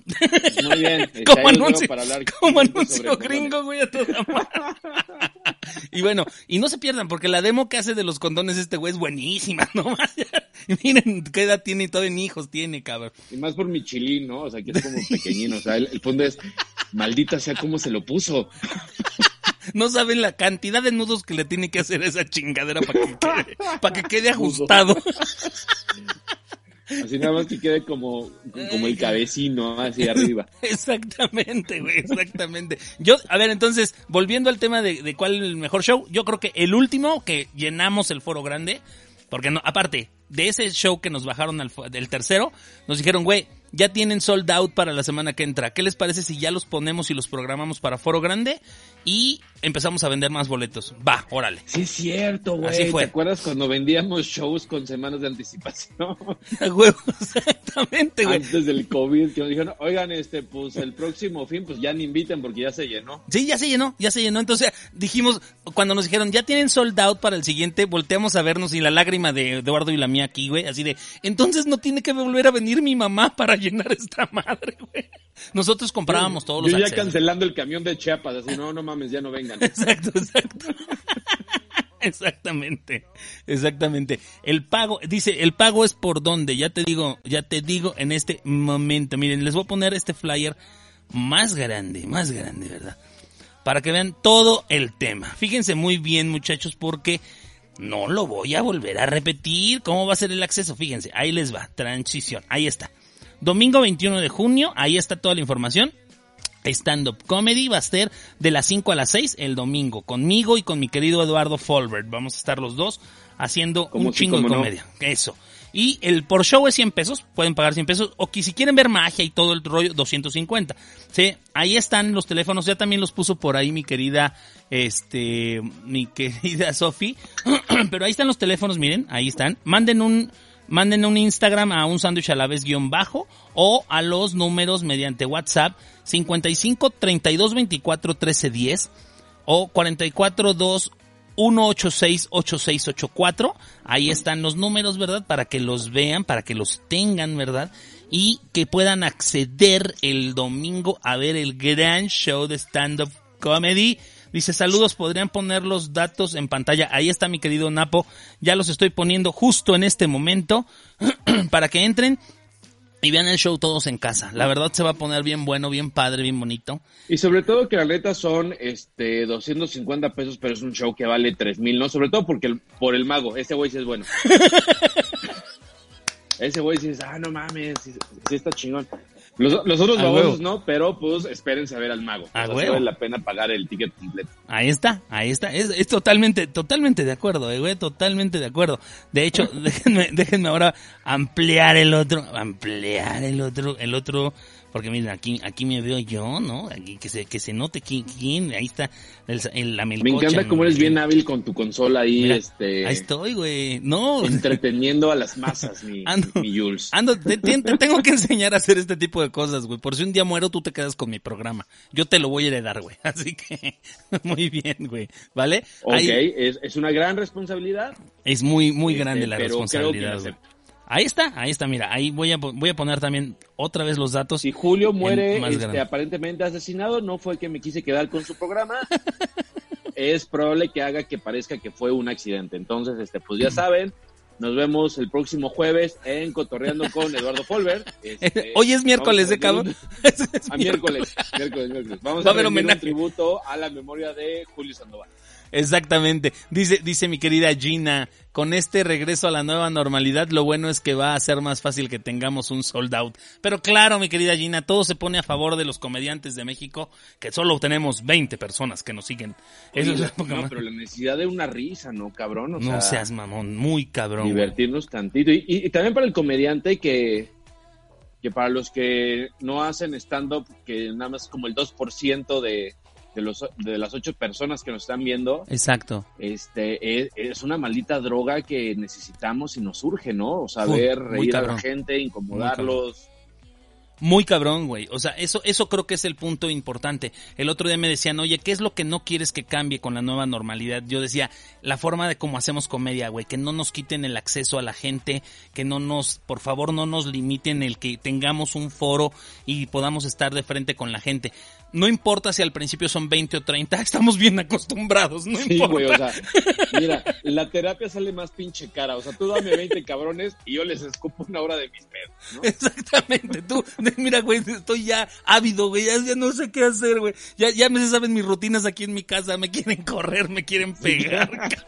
S4: Muy bien.
S2: Como anuncio,
S4: para hablar
S2: como anuncio gringo, güey, a toda madre. Y bueno, y no se pierdan, porque la demo que hace de los condones este güey es buenísima, ¿no? Miren qué edad tiene y todo en hijos tiene, cabrón.
S4: Y más por mi chilín, ¿no? O sea, que es como pequeñino. O sea, el, el fondo es, maldita sea cómo se lo puso.
S2: No saben la cantidad de nudos que le tiene que hacer a esa chingadera para que quede, para que quede ajustado.
S4: Así nada más que quede como, como el cabecino, así arriba.
S2: Exactamente, güey, exactamente. Yo, a ver, entonces, volviendo al tema de, de cuál es el mejor show, yo creo que el último que llenamos el foro grande, porque no, aparte de ese show que nos bajaron al, del tercero, nos dijeron, güey, ya tienen sold out para la semana que entra. ¿Qué les parece si ya los ponemos y los programamos para foro grande y empezamos a vender más boletos? Va, órale.
S4: Sí, es cierto, güey.
S2: Así fue.
S4: ¿Te acuerdas cuando vendíamos shows con semanas de anticipación?
S2: Huevo, exactamente, güey.
S4: Antes del COVID, que nos dijeron, oigan, este, pues el próximo fin, pues ya ni inviten porque ya se llenó.
S2: Sí, ya se llenó, ya se llenó. Entonces dijimos, cuando nos dijeron, ya tienen sold out para el siguiente, volteamos a vernos y la lágrima de Eduardo y la mía aquí, güey, así de, entonces no tiene que volver a venir mi mamá para llenar esta madre, güey. Nosotros comprábamos todos los
S4: Yo ya
S2: accesos.
S4: cancelando el camión de Chiapas, así, no, no mames, ya no vengan.
S2: Exacto, exacto. Exactamente, exactamente. El pago, dice, el pago es por dónde, ya te digo, ya te digo en este momento. Miren, les voy a poner este flyer más grande, más grande, ¿verdad? Para que vean todo el tema. Fíjense muy bien, muchachos, porque no lo voy a volver a repetir. ¿Cómo va a ser el acceso? Fíjense, ahí les va, transición, ahí está. Domingo 21 de junio, ahí está toda la información. Stand-up comedy va a ser de las 5 a las 6 el domingo, conmigo y con mi querido Eduardo Folbert. Vamos a estar los dos haciendo
S4: ¿Cómo
S2: un
S4: sí,
S2: chingo de
S4: no?
S2: comedia. Eso. Y el por show es 100 pesos, pueden pagar 100 pesos, o que si quieren ver magia y todo el rollo, 250. Sí, ahí están los teléfonos, ya también los puso por ahí mi querida, este, mi querida Sofi. Pero ahí están los teléfonos, miren, ahí están. Manden un, manden un Instagram a un sándwich a la vez guion bajo o a los números mediante WhatsApp 55 32 24 13 10 o 44 2 186 8684. Ahí están los números, ¿verdad? Para que los vean, para que los tengan, ¿verdad? Y que puedan acceder el domingo a ver el gran show de stand-up comedy. Dice, saludos, podrían poner los datos en pantalla. Ahí está mi querido Napo. Ya los estoy poniendo justo en este momento para que entren. Y vean el show todos en casa. La verdad se va a poner bien bueno, bien padre, bien bonito.
S4: Y sobre todo que la neta son este 250 pesos, pero es un show que vale 3000, ¿no? Sobre todo porque el- por el mago, ese güey sí es bueno. ese güey sí es, ah, no mames, sí, sí está chingón. Los, los otros babosos no, pero pues espérense a ver al mago.
S2: A
S4: O sea, sí
S2: huevo.
S4: vale la pena pagar el ticket completo.
S2: Ahí está, ahí está. Es, es totalmente, totalmente de acuerdo, eh, güey, totalmente de acuerdo. De hecho, déjenme, déjenme ahora ampliar el otro, ampliar el otro, el otro, porque miren, aquí, aquí me veo yo, ¿no? Aquí que se, que se note quién, quién, ahí está el, el- la
S4: Me
S2: melcocha,
S4: encanta
S2: ¿no?
S4: cómo eres bien hábil con tu consola ahí,
S2: Mira,
S4: este,
S2: Ahí estoy, güey. No,
S4: entreteniendo a las masas, mi,
S2: Ando.
S4: mi Jules.
S2: Ando, te, te- te tengo que enseñar a hacer este tipo de cosas, güey. Por si un día muero, tú te quedas con mi programa. Yo te lo voy a heredar, güey. Así que, muy bien, güey. ¿Vale?
S4: Ok,
S2: Ahí
S4: es, es una gran responsabilidad.
S2: es muy, muy
S4: Este,
S2: grande la
S4: pero creo que
S2: Ahí está, ahí está, mira. Ahí voy a, voy a poner también otra vez los datos.
S4: Si Julio muere este, aparentemente asesinado, no fue que me quise quedar con su programa. es probable que haga que parezca que fue un accidente. Entonces, este, pues ya saben, nos vemos el próximo jueves en Cotorreando con Eduardo Folber. Este,
S2: Hoy es miércoles, ¿eh, cabrón? Es
S4: A miércoles, miércoles, miércoles. Vamos
S2: Va
S4: a rendir un tributo a la memoria de Julio Sandoval.
S2: Exactamente. Dice, dice mi querida Gina, con este regreso a la nueva normalidad, lo bueno es que va a ser más fácil que tengamos un sold out. Pero claro, mi querida Gina, todo se pone a favor de los comediantes de México, que solo tenemos 20 personas que nos siguen. Eso
S4: Oye,
S2: es poca
S4: no,
S2: madre.
S4: pero la necesidad de una risa, ¿no, cabrón? O
S2: No
S4: sea,
S2: seas mamón, muy cabrón. güey.
S4: divertirnos tantito. Y, y- y también para el comediante que, que para los que no hacen stand-up, que nada más como el 2% de, de, los, de las ocho personas que nos están viendo,
S2: Exacto.
S4: este es, es una maldita droga que necesitamos y nos urge, ¿no? O ver
S2: muy
S4: reír a la gente, incomodarlos.
S2: Muy cabrón, güey. O sea, eso, eso creo que es el punto importante. El otro día me decían, oye, ¿qué es lo que no quieres que cambie con la nueva normalidad? Yo decía, la forma de cómo hacemos comedia, güey. Que no nos quiten el acceso a la gente, que no nos, por favor, no nos limiten el que tengamos un foro y podamos estar de frente con la gente. No importa si al principio son 20 o 30, estamos bien acostumbrados, no
S4: Sí,
S2: importa.
S4: güey, o sea, mira, la terapia sale más pinche cara. O sea, tú dame 20 cabrones y yo les escupo una hora de mis pedos, ¿no?
S2: Exactamente, tú, mira, güey, estoy ya ávido, güey, ya, ya no sé qué hacer, güey. Ya, ya me saben mis rutinas aquí en mi casa, me quieren correr, me quieren pegar.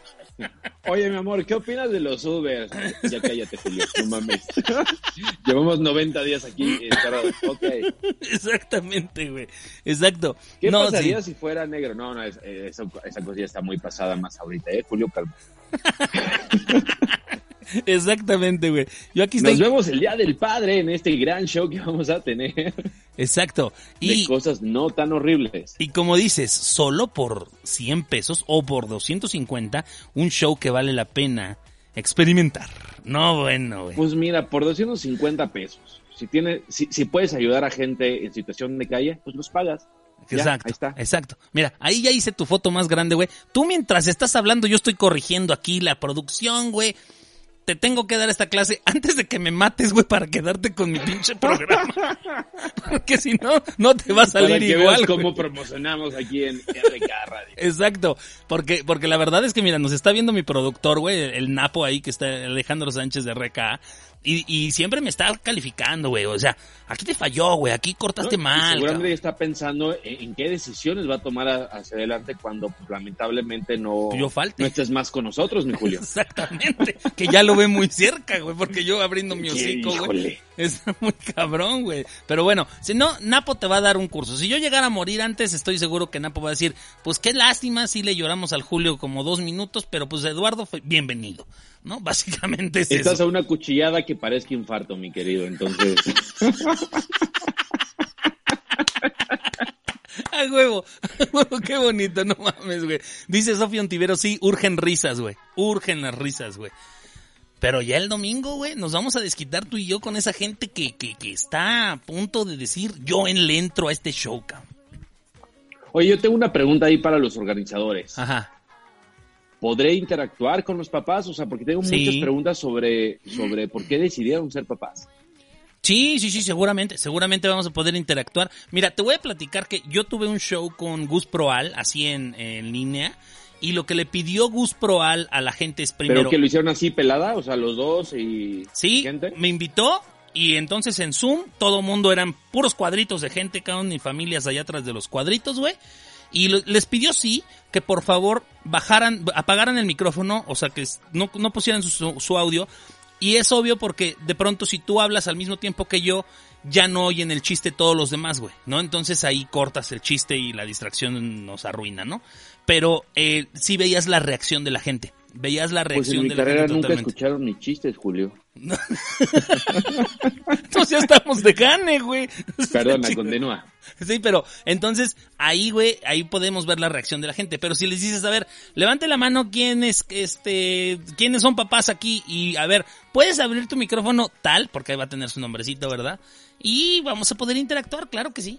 S4: Oye, mi amor, ¿qué opinas de los Ubers? Ya cállate, Julio, no mames. Llevamos 90 días aquí encerrados. Ok.
S2: Exactamente, güey. Exacto.
S4: ¿Qué
S2: no,
S4: pasaría
S2: sí.
S4: si fuera negro? No, no, es- eh, esa, esa cosa ya está muy pasada más ahorita, ¿eh? Julio, calma.
S2: Exactamente, güey. Yo aquí estoy.
S4: Nos vemos el Día del Padre en este gran show que vamos a tener
S2: Exacto.
S4: de
S2: Y,
S4: cosas no tan horribles.
S2: y como dices, solo por 100 pesos o por 250, un show que vale la pena experimentar. No, bueno, güey.
S4: Pues mira, por 250 pesos, si, tiene, si, si puedes ayudar a gente en situación de calle, pues los pagas. Ya,
S2: Exacto,
S4: ahí está.
S2: exacto. Mira, ahí ya hice tu foto más grande, güey. Tú mientras estás hablando, yo estoy corrigiendo aquí la producción, güey. Te tengo que dar esta clase antes de que me mates, güey, para quedarte con mi pinche programa. Porque si no, no te va a salir
S4: Para que
S2: igual.
S4: veas cómo promocionamos aquí en RK Radio.
S2: Exacto, porque, porque la verdad es que mira, nos está viendo mi productor, güey, el, el Napo ahí que está Alejandro Sánchez de RK, y, y siempre me está calificando, güey, o sea, aquí te falló, güey, aquí cortaste
S4: ¿no?
S2: Mal.
S4: seguramente
S2: cabrón.
S4: está pensando en, en qué decisiones va a tomar a- hacia adelante cuando pues, lamentablemente no,
S2: Yo falte.
S4: no estés más con nosotros, mi Julio.
S2: Exactamente, que ya lo ve muy cerca, güey, porque yo abriendo mi hocico, güey. Está muy cabrón, güey. Pero bueno, si no, Napo te va a dar un curso. Si yo llegara a morir antes, estoy seguro que Napo va a decir, pues qué lástima, sí le lloramos al Julio como dos minutos, pero pues Eduardo, fue bienvenido. ¿No? Básicamente es
S4: Estás
S2: eso.
S4: a una cuchillada que parezca infarto, mi querido. Entonces,
S2: ¡A huevo! ¡A huevo! ¡Qué bonito! No mames, güey. Dice Sofía Ontivero, sí, urgen risas, güey. Urgen las risas, güey. Pero ya el domingo, güey, nos vamos a desquitar tú y yo con esa gente que, que, que está a punto de decir, yo en le entro a este show, cabrón.
S4: oye, yo tengo una pregunta ahí para los organizadores.
S2: Ajá.
S4: ¿Podré interactuar con los papás? O sea, porque tengo
S2: Sí.
S4: muchas preguntas sobre, sobre por qué decidieron ser papás.
S2: Sí, sí, sí, seguramente, seguramente vamos a poder interactuar. Mira, te voy a platicar que yo tuve un show con Gus Proal, así en, en línea, y lo que le pidió Gus Proal a la gente es primero...
S4: Pero que lo hicieron así pelada, o sea, los dos y
S2: Sí,
S4: gente.
S2: me invitó Y entonces en Zoom todo mundo eran puros cuadritos de gente, cabrón, y familias allá atrás de los cuadritos, güey. Y les pidió sí que por favor bajaran, apagaran el micrófono, o sea que no, no pusieran su, su audio. Y es obvio porque de pronto si tú hablas al mismo tiempo que yo, ya no oyen el chiste todos los demás, güey, ¿no? Entonces ahí cortas el chiste y la distracción nos arruina, ¿no? Pero eh, sí veías la reacción de la gente. Veías la
S4: Pues
S2: reacción
S4: en mi
S2: de la
S4: carrera
S2: gente
S4: nunca
S2: totalmente.
S4: escucharon mis chistes, Julio.
S2: Entonces ya estamos de gane, güey.
S4: Perdona, continúa.
S2: Sí, pero entonces ahí, güey, ahí podemos ver la reacción de la gente. Pero si les dices, a ver, levante la mano quiénes, este, quiénes son papás aquí y a ver, puedes abrir tu micrófono tal, porque ahí va a tener su nombrecito, ¿verdad? Y vamos a poder interactuar, claro que sí.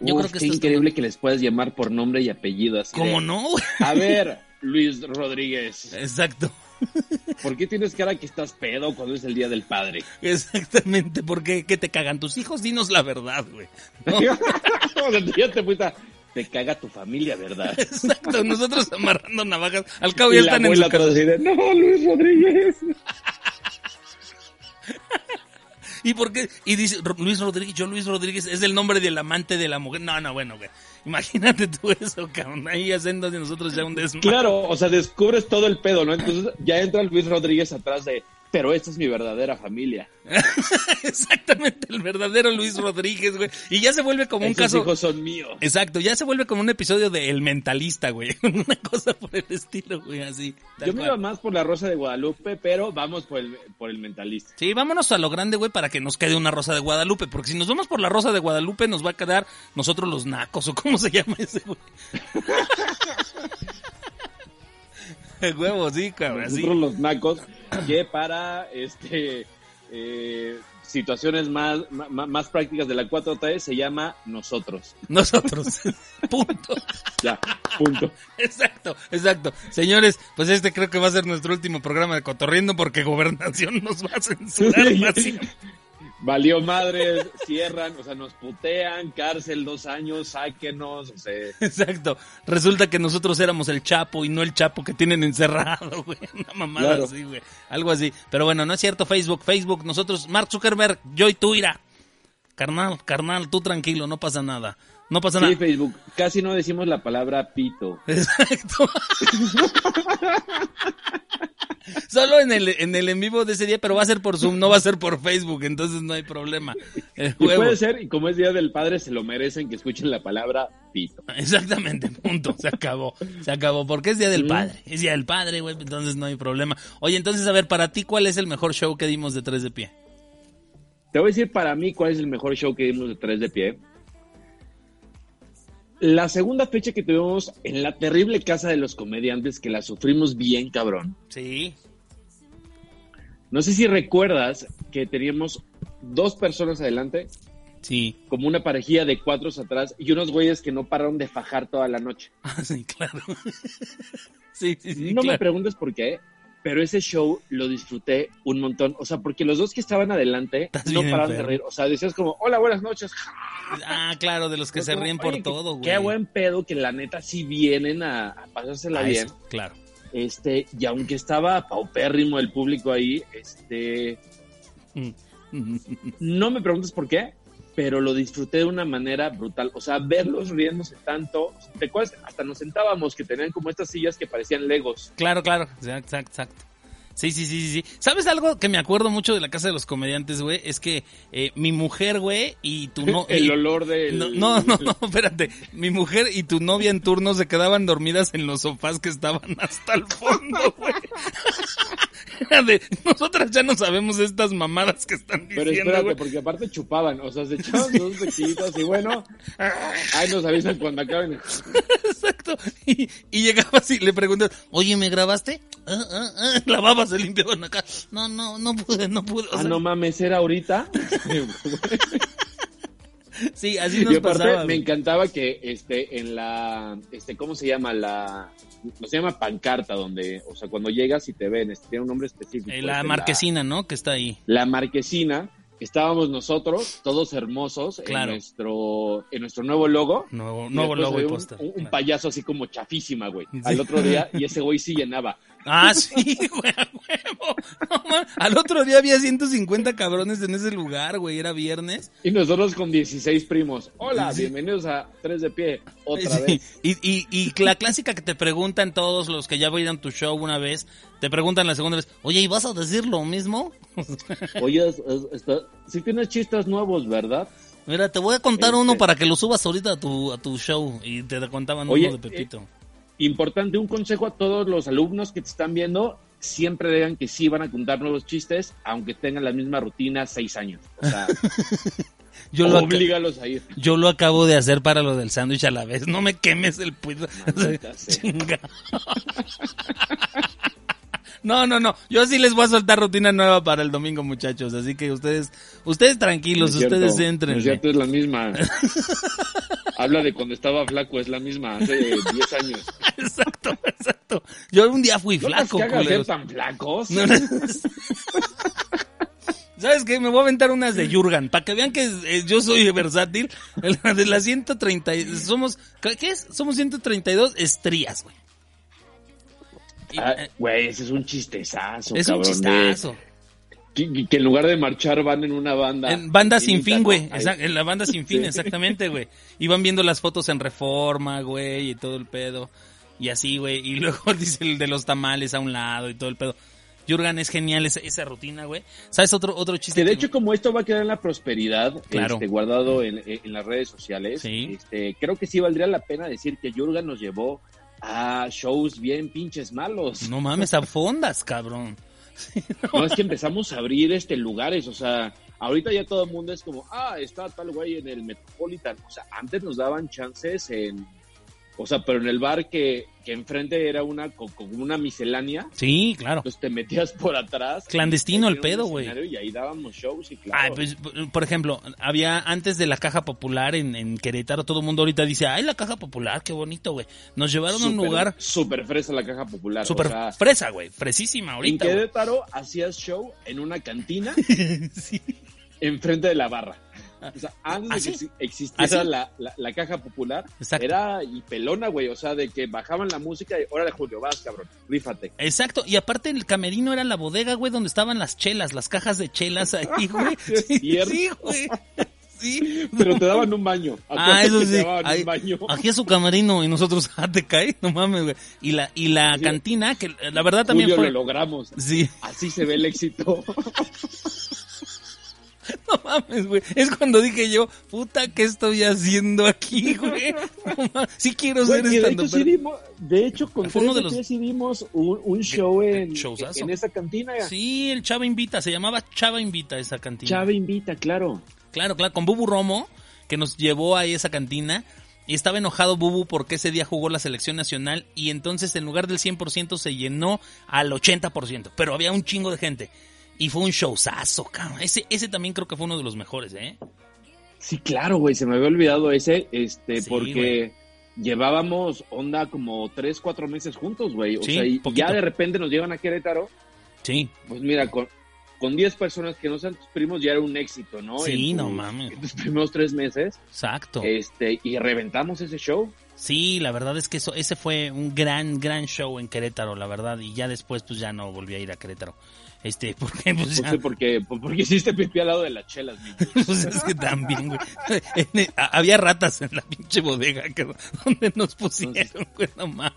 S2: Yo
S4: Uf,
S2: creo que
S4: qué increíble que les puedas llamar por nombre y apellido así.
S2: ¿Cómo
S4: de,
S2: no?
S4: A ver, Luis Rodríguez,
S2: Exacto.
S4: ¿por qué tienes cara que estás pedo cuando es el Día del Padre?
S2: Exactamente, porque ¿qué te cagan tus hijos? Dinos la verdad, güey. ¿no?
S4: Te caga tu familia, ¿verdad?
S2: Exacto, nosotros amarrando navajas. Al cabo
S4: Y
S2: ya
S4: la
S2: están en su casa.
S4: de, no, Luis Rodríguez.
S2: ¿Y por qué? Y dice Luis Rodríguez, yo Luis Rodríguez es el nombre del amante de la mujer. No, no, bueno, güey. Imagínate tú eso, cabrón. Ahí haciendo de nosotros ya un desmadre.
S4: Claro, o sea, descubres todo el pedo, ¿no? Entonces ya entra Luis Rodríguez atrás de, pero esta es mi verdadera familia.
S2: Exactamente, el verdadero Luis Rodríguez, güey. Y ya se vuelve como un caso.
S4: hijos son míos.
S2: Exacto, ya se vuelve como un episodio de El Mentalista, güey. Una cosa por el estilo, güey, así.
S4: Yo me iba más por la Rosa de Guadalupe, pero vamos por el, por el mentalista.
S2: Sí, vámonos a lo grande, güey, para que nos quede una Rosa de Guadalupe. Porque si nos vamos por la Rosa de Guadalupe, nos va a quedar nosotros los nacos, o cómo se llama ese, güey. El huevo, sí, cabrón, sí.
S4: Nosotros los nacos, que para este eh, situaciones más, más, prácticas de la 4T se llama nosotros.
S2: Nosotros. Punto.
S4: Ya, punto.
S2: Exacto, exacto. Señores, pues este creo que va a ser nuestro último programa de Cotorriendo porque Gobernación nos va a censurar.
S4: Valió madre, cierran, o sea, nos putean, cárcel dos años, sáquenos, o sea,
S2: Exacto. Resulta que nosotros éramos el Chapo y no el Chapo que tienen encerrado, güey. Una mamada
S4: Claro.
S2: así, güey. Algo así. Pero bueno, no es cierto Facebook. Facebook, nosotros, Mark Zuckerberg, yo y tú, ira. Carnal, carnal, tú tranquilo, no pasa nada. No pasa
S4: sí,
S2: nada.
S4: Facebook, casi no decimos la palabra pito.
S2: Exacto. Solo en el, en el en vivo de ese día, pero va a ser por Zoom, no va a ser por Facebook, entonces no hay problema.
S4: Y
S2: huevo.
S4: puede ser, y como es Día del Padre, se lo merecen que escuchen la palabra pito.
S2: Exactamente, punto, se acabó, se acabó, porque es Día del. Padre, es Día del Padre, güey, entonces no hay problema. Oye, entonces, a ver, para ti, ¿cuál es el mejor show que dimos de tres de pie?
S4: Te voy a decir para mí cuál es el mejor show que dimos de tres de pie. La segunda fecha que tuvimos en la terrible casa de los comediantes, que la sufrimos bien, cabrón.
S2: Sí.
S4: No sé si recuerdas que teníamos dos personas adelante,
S2: Sí,
S4: como una parejilla de cuatro atrás, y unos güeyes que no pararon de fajar toda la noche.
S2: ah, sí, claro. sí, sí, sí.
S4: no me preguntes por qué, pero ese show lo disfruté un montón. O sea, porque los dos que estaban adelante no pararon de reír. O sea, decías como, hola, buenas noches.
S2: Ah, claro, de los que se
S4: como,
S2: ríen
S4: "Oye,
S2: por todo, güey.
S4: Qué buen pedo que la neta sí vienen a, a pasársela
S2: Ah,
S4: bien.
S2: claro.
S4: Este, y aunque estaba paupérrimo el público ahí, este, no me preguntes por qué, pero lo disfruté de una manera brutal. O sea, verlos riéndose tanto. ¿Te acuerdas? Hasta nos sentábamos que tenían como estas sillas que parecían legos.
S2: Claro, claro, exacto, exacto. Sí, sí, sí, sí, sí. ¿Sabes algo que me acuerdo mucho de la casa de los comediantes, güey? Es que eh, mi mujer, güey, y tu no...
S4: el
S2: y-
S4: olor del...
S2: No, no, no, no, espérate. Mi mujer y tu novia en turno se quedaban dormidas en los sofás que estaban hasta el fondo, güey. De, nosotras ya no sabemos estas mamadas que están
S4: Pero
S2: diciendo,
S4: espérate,
S2: güey.
S4: porque aparte chupaban, o sea, se echaban dos tequilitas y bueno, ay, nos avisan cuando acaben.
S2: Exacto. Y, y llegaba así, le preguntas, oye, ¿me grabaste? Ah, ah, ah. Lavaba, se limpiaban acá. No, no, no pude, no pude. O
S4: Ah, no mames, ¿era ahorita?
S2: Sí, así nos
S4: y aparte
S2: pasaba.
S4: me encantaba que este en la este cómo se llama la no se llama pancarta donde o sea cuando llegas y te ven este, tiene un nombre específico
S2: Eh, la marquesina, ¿no? Que está ahí.
S4: la, marquesina estábamos nosotros todos hermosos
S2: Claro.
S4: en nuestro en nuestro nuevo logo
S2: Nuevo, logo y
S4: un,
S2: póster.
S4: un- un
S2: claro.
S4: payaso así como chafísima güey
S2: Sí.
S4: al otro día y ese güey sí llenaba
S2: Ah, sí, güey, a huevo! No, man. Al otro día había 150 cabrones en ese lugar, güey. Era viernes.
S4: Y nosotros con 16 primos. Hola, bienvenidos a Tres de Pie. Otra
S2: Sí.
S4: vez.
S2: Y, y, y la clásica que te preguntan todos los que ya vayan a tu show una vez, te preguntan la segunda vez, oye, ¿y vas a decir lo mismo?
S4: Oye, es- es- está- sí tienes chistes nuevos, ¿verdad?
S2: Mira, te voy a contar
S4: Este-
S2: uno para que lo subas ahorita a tu, a tu show. Y te contaban
S4: Oye,
S2: uno de Pepito.
S4: Importante, un consejo a todos los alumnos que te están viendo. Siempre digan que sí van a contar nuevos chistes, aunque tengan la misma rutina seis años. O sea,
S2: yo, lo
S4: oblígalos a ir.
S2: yo lo acabo de hacer para lo del sándwich a la vez. No me quemes el
S4: sea.
S2: Chinga. No, no, no. Yo sí les voy a soltar rutina nueva para el domingo, muchachos. Así que ustedes, ustedes tranquilos,
S4: No cierto,
S2: ustedes
S4: no
S2: entren.
S4: Es cierto, es la misma. Habla de cuando estaba flaco, es la misma, hace 10 años.
S2: Exacto, exacto. Yo un día fui
S4: ¿No
S2: flaco,
S4: nos caga ser tan flacos?
S2: No, no. ¿Sabes qué? Me voy a aventar unas de Jurgen, para que vean que eh, yo soy versátil. De las 130, y- somos, ¿qué es? Somos 132 estrías, güey.
S4: Ah,
S2: eh,
S4: Güey, ese es un chistezazo,
S2: es un
S4: cabrón, de-
S2: chistazo.
S4: Que, que en lugar de marchar van en una banda.
S2: En banda sin fin, güey. En la banda sin fin,
S4: Sí.
S2: exactamente, güey. Iban viendo las fotos en reforma, güey, y todo el pedo. Y así, güey. Y luego dice el de los tamales a un lado y todo el pedo. Jurgen es genial esa, esa rutina, güey. ¿Sabes otro, otro chiste?
S4: Que de
S2: que-
S4: hecho, como esto va a quedar en la prosperidad,
S2: Claro.
S4: este, guardado en, en las redes sociales,
S2: Sí.
S4: este, creo que sí valdría la pena decir que Jurgen nos llevó a shows bien pinches malos.
S2: No mames, a fondas, cabrón.
S4: No, es que empezamos a abrir este lugares, o sea, ahorita ya todo el mundo es como, ah, está tal güey en el Metropolitan. O sea, antes nos daban chances en, o sea, pero en el bar que, que enfrente era una, co- como una miscelánea,
S2: Sí, claro.
S4: pues te metías por atrás.
S2: Clandestino el pedo, güey.
S4: Y ahí dábamos shows y claro.
S2: Ay, pues, por ejemplo, había antes de la caja popular en, en Querétaro, todo el mundo ahorita dice, ay, la caja popular, qué bonito, güey. Nos llevaron a un lugar
S4: Súper fresa la caja popular.
S2: súper
S4: o sea,
S2: fresa, güey, fresísima
S4: en
S2: ahorita. güey.
S4: Querétaro hacías show en una cantina
S2: Sí.
S4: enfrente de la barra. O sea, antes
S2: ¿Así?
S4: de que la, la, la caja popular,
S2: Exacto.
S4: era y pelona, güey. O sea, de que bajaban la música y órale, Julio, vas, cabrón, rífate.
S2: Exacto, y aparte el camerino era la bodega, güey, donde estaban las chelas, las cajas de chelas ahí, güey. Sí, sí, güey. Sí.
S4: Pero te daban un baño.
S2: Ah,
S4: Acuérdate
S2: eso
S4: que
S2: sí.
S4: Te daban un baño.
S2: aquí es su camerino y nosotros, ah, te cae, no mames, güey. Y la, y la
S4: Sí.
S2: cantina, que la verdad también fue...
S4: lo logramos.
S2: Sí,
S4: Así se ve el éxito.
S2: no mames, güey. Es cuando dije yo, puta, ¿qué estoy haciendo aquí, güey? No mames, sí quiero
S4: Güey,
S2: ser
S4: de,
S2: estando
S4: hecho, sí dimos, de hecho, con
S2: Fue uno de
S4: de
S2: los-
S4: sí dimos un, un show en, en esa cantina.
S2: Sí, el Chava Invita, se llamaba Chava Invita esa cantina.
S4: Chave invita, claro.
S2: Claro, claro, con Bubu Romo, que nos llevó a esa cantina. Y estaba enojado Bubu porque ese día jugó la selección nacional y entonces en lugar del 100% se llenó al 80%, pero había un chingo de gente. Y fue un showzazo, cabrón. Ese, ese también creo que fue uno de los mejores, ¿eh?
S4: Sí, claro, güey, se me había olvidado ese, este,
S2: Sí,
S4: porque llevábamos onda como tres, cuatro meses juntos, güey. O
S2: Sí,
S4: sea, y
S2: poquito.
S4: ya de repente nos llevan a Querétaro,
S2: Sí,
S4: pues mira, con, con 10 personas que no sean tus primos ya era un éxito, ¿no?
S2: Sí,
S4: En
S2: no
S4: tus-
S2: mames.
S4: En tus primeros tres meses,
S2: exacto.
S4: este, y reventamos ese show.
S2: Sí, la verdad es que eso, ese fue un gran, gran show en Querétaro, la verdad. Y ya después, pues ya no volví a ir a Querétaro. Este, porque pues
S4: No
S2: ya,
S4: sé por qué, pues, porque hiciste pipí al lado de las chelas,
S2: pues es que también, güey. Había ratas en la pinche bodega que, donde nos pusieron, güey, no mames.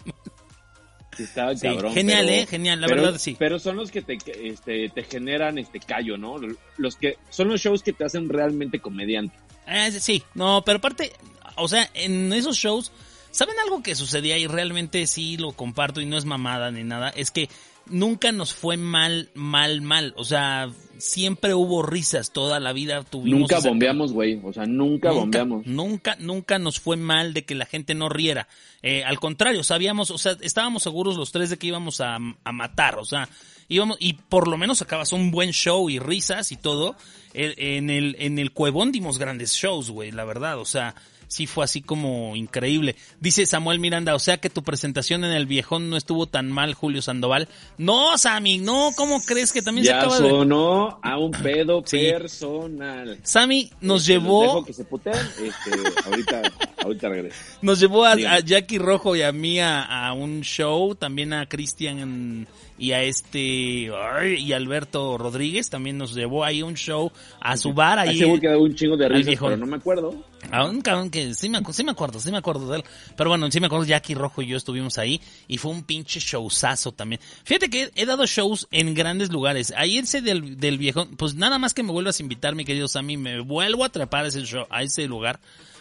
S4: Estaba
S2: Sí,
S4: cabrón.
S2: genial,
S4: pero-
S2: eh, genial, la
S4: pero-
S2: verdad sí.
S4: Pero son los que te, este, te generan este callo, ¿no? Los que, son los shows que te hacen realmente comediante.
S2: Eh, sí, no, pero aparte, o sea, en esos shows, ¿saben algo que sucedía y realmente sí lo comparto y no es mamada ni nada? Es que nunca nos fue mal, mal, mal. O sea, siempre hubo risas toda la vida. Tuvimos
S4: Nunca
S2: esa-
S4: bombeamos, güey. O sea, nunca, bombeamos.
S2: Nunca, nunca nos fue mal de que la gente no riera. Eh, al contrario, sabíamos, o sea, estábamos seguros los tres de que íbamos a, a matar, o sea, íbamos, y por lo menos acabas un buen show y risas y todo. Eh, En el, en el Cuevón dimos grandes shows, güey, la verdad, o sea, sí fue así como increíble. Dice Samuel Miranda, o sea que tu presentación en el viejón no estuvo tan mal, Julio Sandoval. No, Sammy, no, ¿cómo crees que también se
S4: Ya
S2: acaba de...
S4: sonó a un pedo
S2: Sí.
S4: personal.
S2: Sammy nos
S4: Este,
S2: llevó...
S4: dejo que se puteen. Este, ahorita, Ahorita regreso.
S2: Nos llevó a, a Jackie Rojo y a mí a, a un show, también a Cristian y a este y Alberto Rodríguez, también nos llevó ahí a un show a su bar
S4: Ahí
S2: ahí.
S4: seguro que da un chingo de risas, pero no me acuerdo.
S2: A un cabrón que sí me, sí me acuerdo, sí me acuerdo de él. Pero bueno, sí me acuerdo, Jackie Rojo y yo estuvimos ahí y fue un pinche showzazo también. Fíjate que he, he dado shows en grandes lugares. Ahí ese del, del viejo, pues nada más que me vuelvas a invitar, mi querido Sammy, me vuelvo a atrapar a ese show, a ese lugar.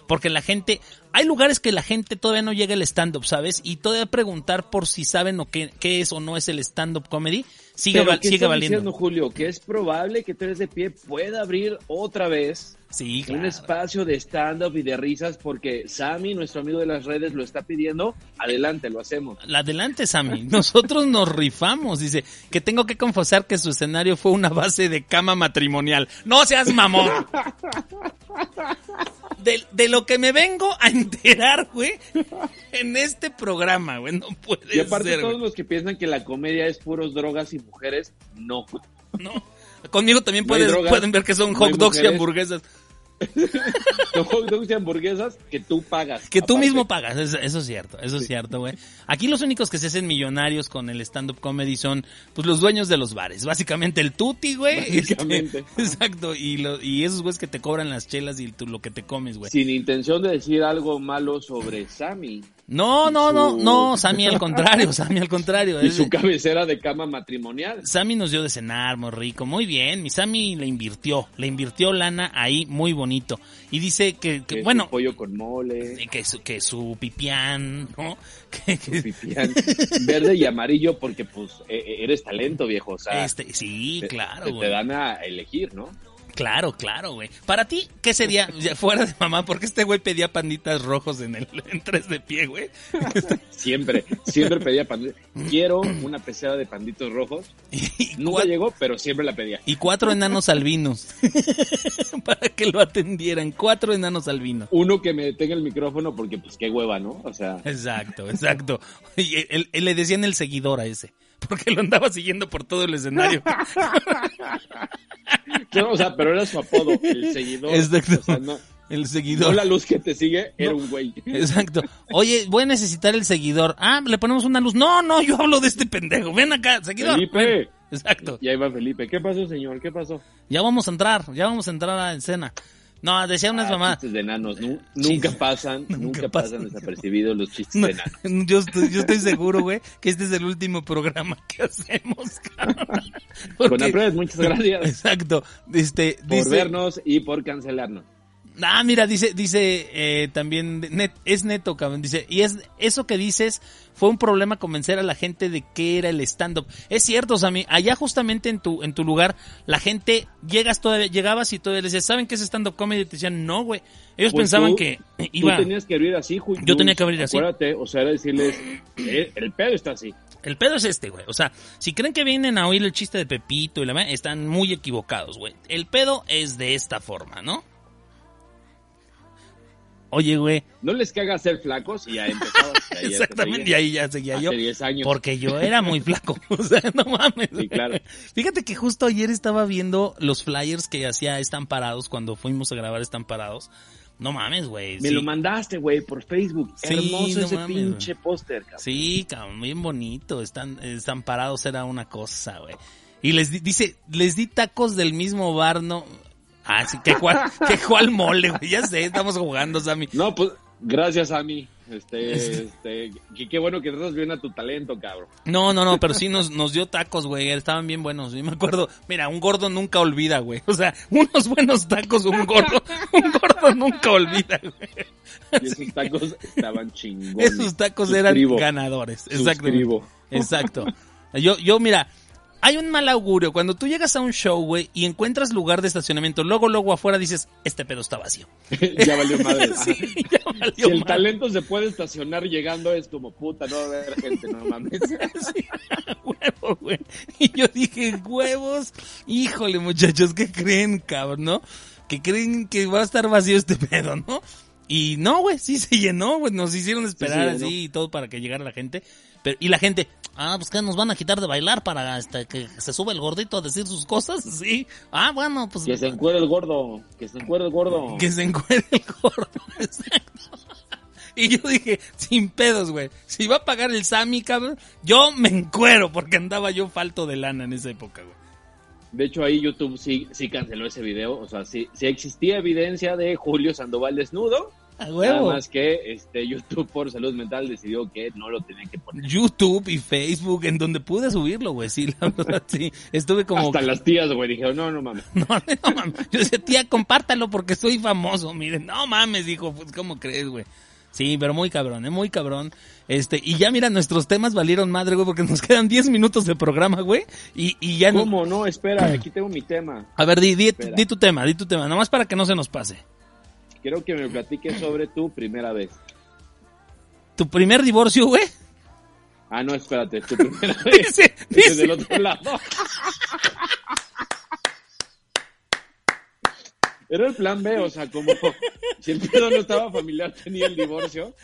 S2: Porque la gente, hay lugares que la gente todavía no llega al stand-up, ¿sabes? Y todavía preguntar por si saben o qué, qué es o no es el stand-up comedy, sigue,
S4: Pero
S2: val-
S4: ¿qué
S2: sigue valiendo.
S4: diciendo, Julio? Que es probable que Tres de Pie pueda abrir otra vez
S2: Sí,
S4: un espacio de stand-up y de risas porque Sammy, nuestro amigo de las redes, lo está pidiendo. Adelante, lo hacemos.
S2: Adelante, Sammy. Nosotros nos rifamos. Dice que tengo que confesar que su escenario fue una base de cama matrimonial. No seas mamón. De, de lo que me vengo a enterar, güey, en este programa, güey. No puede
S4: Y aparte
S2: ser,
S4: todos
S2: güey.
S4: los que piensan que la comedia es puros drogas y mujeres, no.
S2: No. Conmigo también
S4: No
S2: puedes- pueden ver que son
S4: no
S2: hot dogs y hamburguesas.
S4: Son hot dogs y hamburguesas que tú pagas.
S2: Que tú
S4: aparte.
S2: mismo pagas, eso, eso es cierto, eso es cierto, güey. Aquí los únicos que se hacen millonarios con el stand-up comedy son, pues, los dueños de los bares. Básicamente el tuti, güey.
S4: Básicamente.
S2: Este, exacto, y, lo, y esos güeyes que te cobran las chelas y tú, lo que te comes, güey.
S4: Sin intención de decir algo malo sobre Sammy
S2: No, no, no, no, Sammy al contrario, Sammy al contrario.
S4: y
S2: Es-
S4: su cabecera de cama matrimonial.
S2: Sammy nos dio de cenar, muy rico, muy bien. Mi Sammy le invirtió, le invirtió lana ahí muy bonito. Y dice que, que,
S4: Que
S2: bueno,
S4: su pollo con mole,
S2: eh, que su, que su pipián, ¿no? Que,
S4: su pipián verde y amarillo porque pues e- e- eres talento, viejo. O sea,
S2: este, sí,
S4: te-
S2: claro,
S4: te,
S2: güey.
S4: te dan a elegir, ¿no?
S2: Claro, claro, güey. Para ti, ¿qué sería, fuera de mamá, porque este güey pedía panditas rojos en el en tres de pie, güey?
S4: Siempre, siempre pedía panditas. Quiero una pecera de panditos rojos. Nunca llegó, pero siempre la pedía.
S2: y cuatro enanos albinos. Para que lo atendieran, cuatro enanos albinos.
S4: Uno que me detenga el micrófono porque pues qué hueva, ¿no? O sea,
S2: Exacto, exacto. Y él, él le decían el seguidor a ese, porque lo andaba siguiendo por todo el escenario.
S4: no, o sea, pero era su apodo, el seguidor.
S2: Exacto.
S4: O sea, no,
S2: El
S4: no
S2: seguidor.
S4: la luz que te sigue, era
S2: No.
S4: un güey.
S2: Exacto. Oye, voy a necesitar el seguidor. Ah, le ponemos una luz. No, no, yo hablo de este pendejo. Ven acá, seguidor.
S4: Felipe.
S2: Ven. Exacto.
S4: Y ahí va Felipe. ¿Qué pasó, señor? ¿Qué pasó?
S2: Ya vamos a entrar, ya vamos a entrar a la escena. No, decía unas
S4: Ah,
S2: mamás.
S4: chistes de enanos. nu- nunca pasan,
S2: Nunca
S4: nunca,
S2: pasan.
S4: pasan desapercibidos los chistes
S2: No,
S4: de enanos.
S2: yo, estoy, yo estoy seguro, güey, que este es el último programa que hacemos, cabrón.
S4: Con Alfred, muchas gracias
S2: Exacto. Este,
S4: por
S2: dice,
S4: vernos y por cancelarnos.
S2: Ah, mira, dice, dice eh, también, net, es neto, cabrón. Dice, y es eso que dices fue un problema convencer a la gente de qué era el stand-up. Es cierto, Sammy, allá justamente en tu, en tu lugar, la gente, llegas todavía, llegabas y todavía les decías, ¿saben qué es stand-up comedy? Y te decían, no, güey. Ellos
S4: Pues
S2: pensaban
S4: tú-
S2: que
S4: Tú
S2: iba,
S4: tenías que abrir así, Julio.
S2: Yo tenía que abrir así.
S4: Acuérdate, o sea, era decirles, eh, el pedo está así.
S2: el pedo es este, güey. O sea, si creen que vienen a oír el chiste de Pepito y la están muy equivocados, güey. El pedo es de esta forma, ¿no? Oye, güey.
S4: No les caga ser flacos y ya empezaba. ya-
S2: Exactamente,
S4: te
S2: y ahí ya seguía yo.
S4: 10 años.
S2: Porque yo era muy flaco. O sea, no mames.
S4: Sí, claro.
S2: Fíjate que justo ayer estaba viendo los flyers que hacía Estamparados cuando fuimos a grabar Estamparados. No mames, güey.
S4: Me
S2: sí.
S4: lo mandaste, güey, por Facebook.
S2: Sí,
S4: Hermoso
S2: no
S4: ese
S2: mames,
S4: pinche póster, cabrón.
S2: Sí, cabrón, bien bonito. Están, Estamparados era una cosa, güey. Y les di- dice, les di tacos del mismo bar, no. Ah, sí, que cuál, que cuál mole, güey. Ya sé, estamos jugando, Sammy.
S4: No, pues, gracias mí. Este, este, que- qué bueno que tratas bien a tu talento, cabrón.
S2: No, no, no, pero sí nos, nos dio tacos, güey. Estaban bien buenos. Yo me acuerdo, mira, un gordo nunca olvida, güey. O sea, unos buenos tacos, un gordo, un gordo nunca olvida, güey.
S4: Y esos tacos estaban chingones.
S2: Esos tacos eran ganadores. Exacto. Exacto. Yo, yo, mira, hay un mal augurio. Cuando tú llegas a un show, güey, y encuentras lugar de estacionamiento, luego, luego afuera dices, este pedo está vacío.
S4: ya valió madre.
S2: Sí, ya valió
S4: Si el
S2: madre.
S4: talento se puede estacionar llegando, es como puta, no va a haber gente, no mames.
S2: Sí, huevo, güey. Y yo dije, huevos, híjole, muchachos, ¿qué creen, cabrón, no? Que creen que va a estar vacío este pedo, ¿no? Y no, güey, sí se llenó, güey, nos hicieron esperar así y todo para que llegara la gente. Pero, y la gente, ah, pues que nos van a quitar de bailar para este, que se sube el gordito a decir sus cosas, sí. Ah, bueno, pues
S4: Que se encuere el gordo, que se encuere el gordo.
S2: que se encuentre el gordo. Exacto. Y yo dije, sin pedos, güey. Si va a pagar el Sammy, cabrón, yo me encuero porque andaba yo falto de lana en esa época, güey.
S4: De hecho, ahí YouTube sí, sí canceló ese video. O sea, sí, sí existía evidencia de Julio Sandoval desnudo.
S2: A
S4: Nada más que este, YouTube por salud mental decidió que no lo tenía que poner.
S2: YouTube y Facebook, en donde pude subirlo, güey. Sí, la verdad, sí. Estuve como...
S4: Hasta las tías, güey, dijeron, no, no mames.
S2: No, no mames. Yo decía, tía, compártalo porque soy famoso. Miren, no mames, dijo, pues, ¿cómo crees, güey? Sí, pero muy cabrón, ¿eh? Muy cabrón. Este, y ya mira, nuestros temas valieron madre, güey, porque nos quedan 10 minutos de programa, güey. Y, y ya.
S4: ¿Cómo? No, espera, aquí tengo mi tema.
S2: A ver, di, di tu tema, di tu tema, nomás para que no se nos pase.
S4: Quiero que me platiques sobre tu primera vez.
S2: ¿Tu primer divorcio, güey?
S4: Ah, no, espérate, tu primera vez.
S2: Dice,
S4: Ese es
S2: dice.
S4: del otro lado. Era el plan B, o sea, como si el pedo no estaba familiar, tenía el divorcio.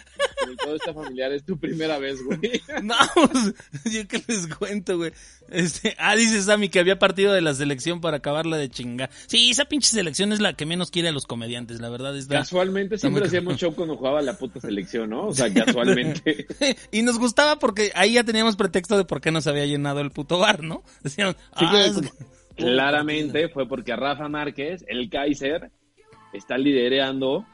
S4: Todo está familiar, es tu primera vez, güey.
S2: No, pues, yo qué les cuento, güey. Este, ah, dice Sammy que había partido de la selección para acabarla de chingar. Sí, esa pinche selección es la que menos quiere a los comediantes, la verdad es
S4: Casualmente
S2: está muy
S4: siempre hacíamos show cuando jugaba la puta selección, ¿no? O sea, casualmente.
S2: y nos gustaba porque ahí ya teníamos pretexto de por qué nos había llenado el puto bar, ¿no? Decían,
S4: Sí,
S2: ah,
S4: que-
S2: es que-
S4: claramente fue porque Rafa Márquez, el Kaiser, está liderando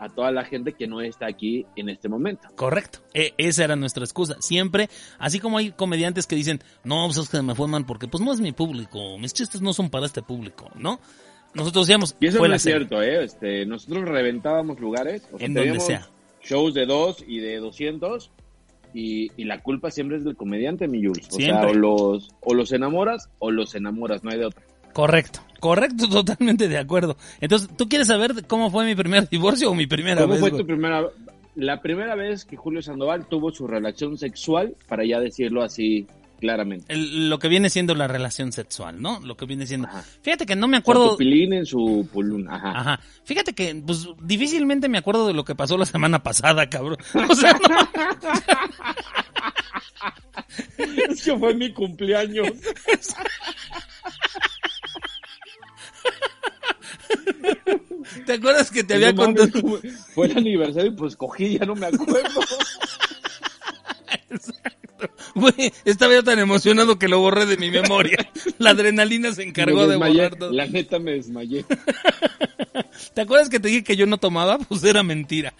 S4: a toda la gente que no está aquí en este momento.
S2: Correcto. E- esa era nuestra excusa. Siempre, así como hay comediantes que dicen, no, pues es que me fue mal porque pues no es mi público, mis chistes no son para este público, ¿no? Nosotros decíamos,
S4: Y eso
S2: fue
S4: no es cierto, ¿eh? Este, nosotros reventábamos lugares, o sea,
S2: En donde sea.
S4: shows de dos y de 200 y, y la culpa siempre es del comediante, mi Jules. O sea,
S2: Siempre.
S4: o los, o los enamoras o los enamoras, no hay de otra.
S2: Correcto, correcto, totalmente de acuerdo. Entonces, ¿tú quieres saber cómo fue mi primer divorcio o mi primera
S4: ¿Cómo
S2: vez?
S4: fue
S2: güey?
S4: tu primera, la primera vez que Julio Sandoval tuvo su relación sexual, para ya decirlo así claramente?
S2: El- lo que viene siendo la relación sexual, ¿no? Lo que viene siendo.
S4: Ajá.
S2: Fíjate que no me acuerdo.
S4: tu pilín en su pulún, ajá.
S2: Ajá. Fíjate que, pues, difícilmente me acuerdo de lo que pasó la semana pasada, cabrón. O sea, no.
S4: Es que fue mi cumpleaños.
S2: ¿Te acuerdas que te había contado?
S4: Fue el aniversario y pues cogí, ya no me acuerdo.
S2: Güey, estaba yo tan emocionado que lo borré de mi memoria. La adrenalina se encargó de borrar todo.
S4: La neta me desmayé.
S2: ¿Te acuerdas que te dije que yo no tomaba? Pues era mentira.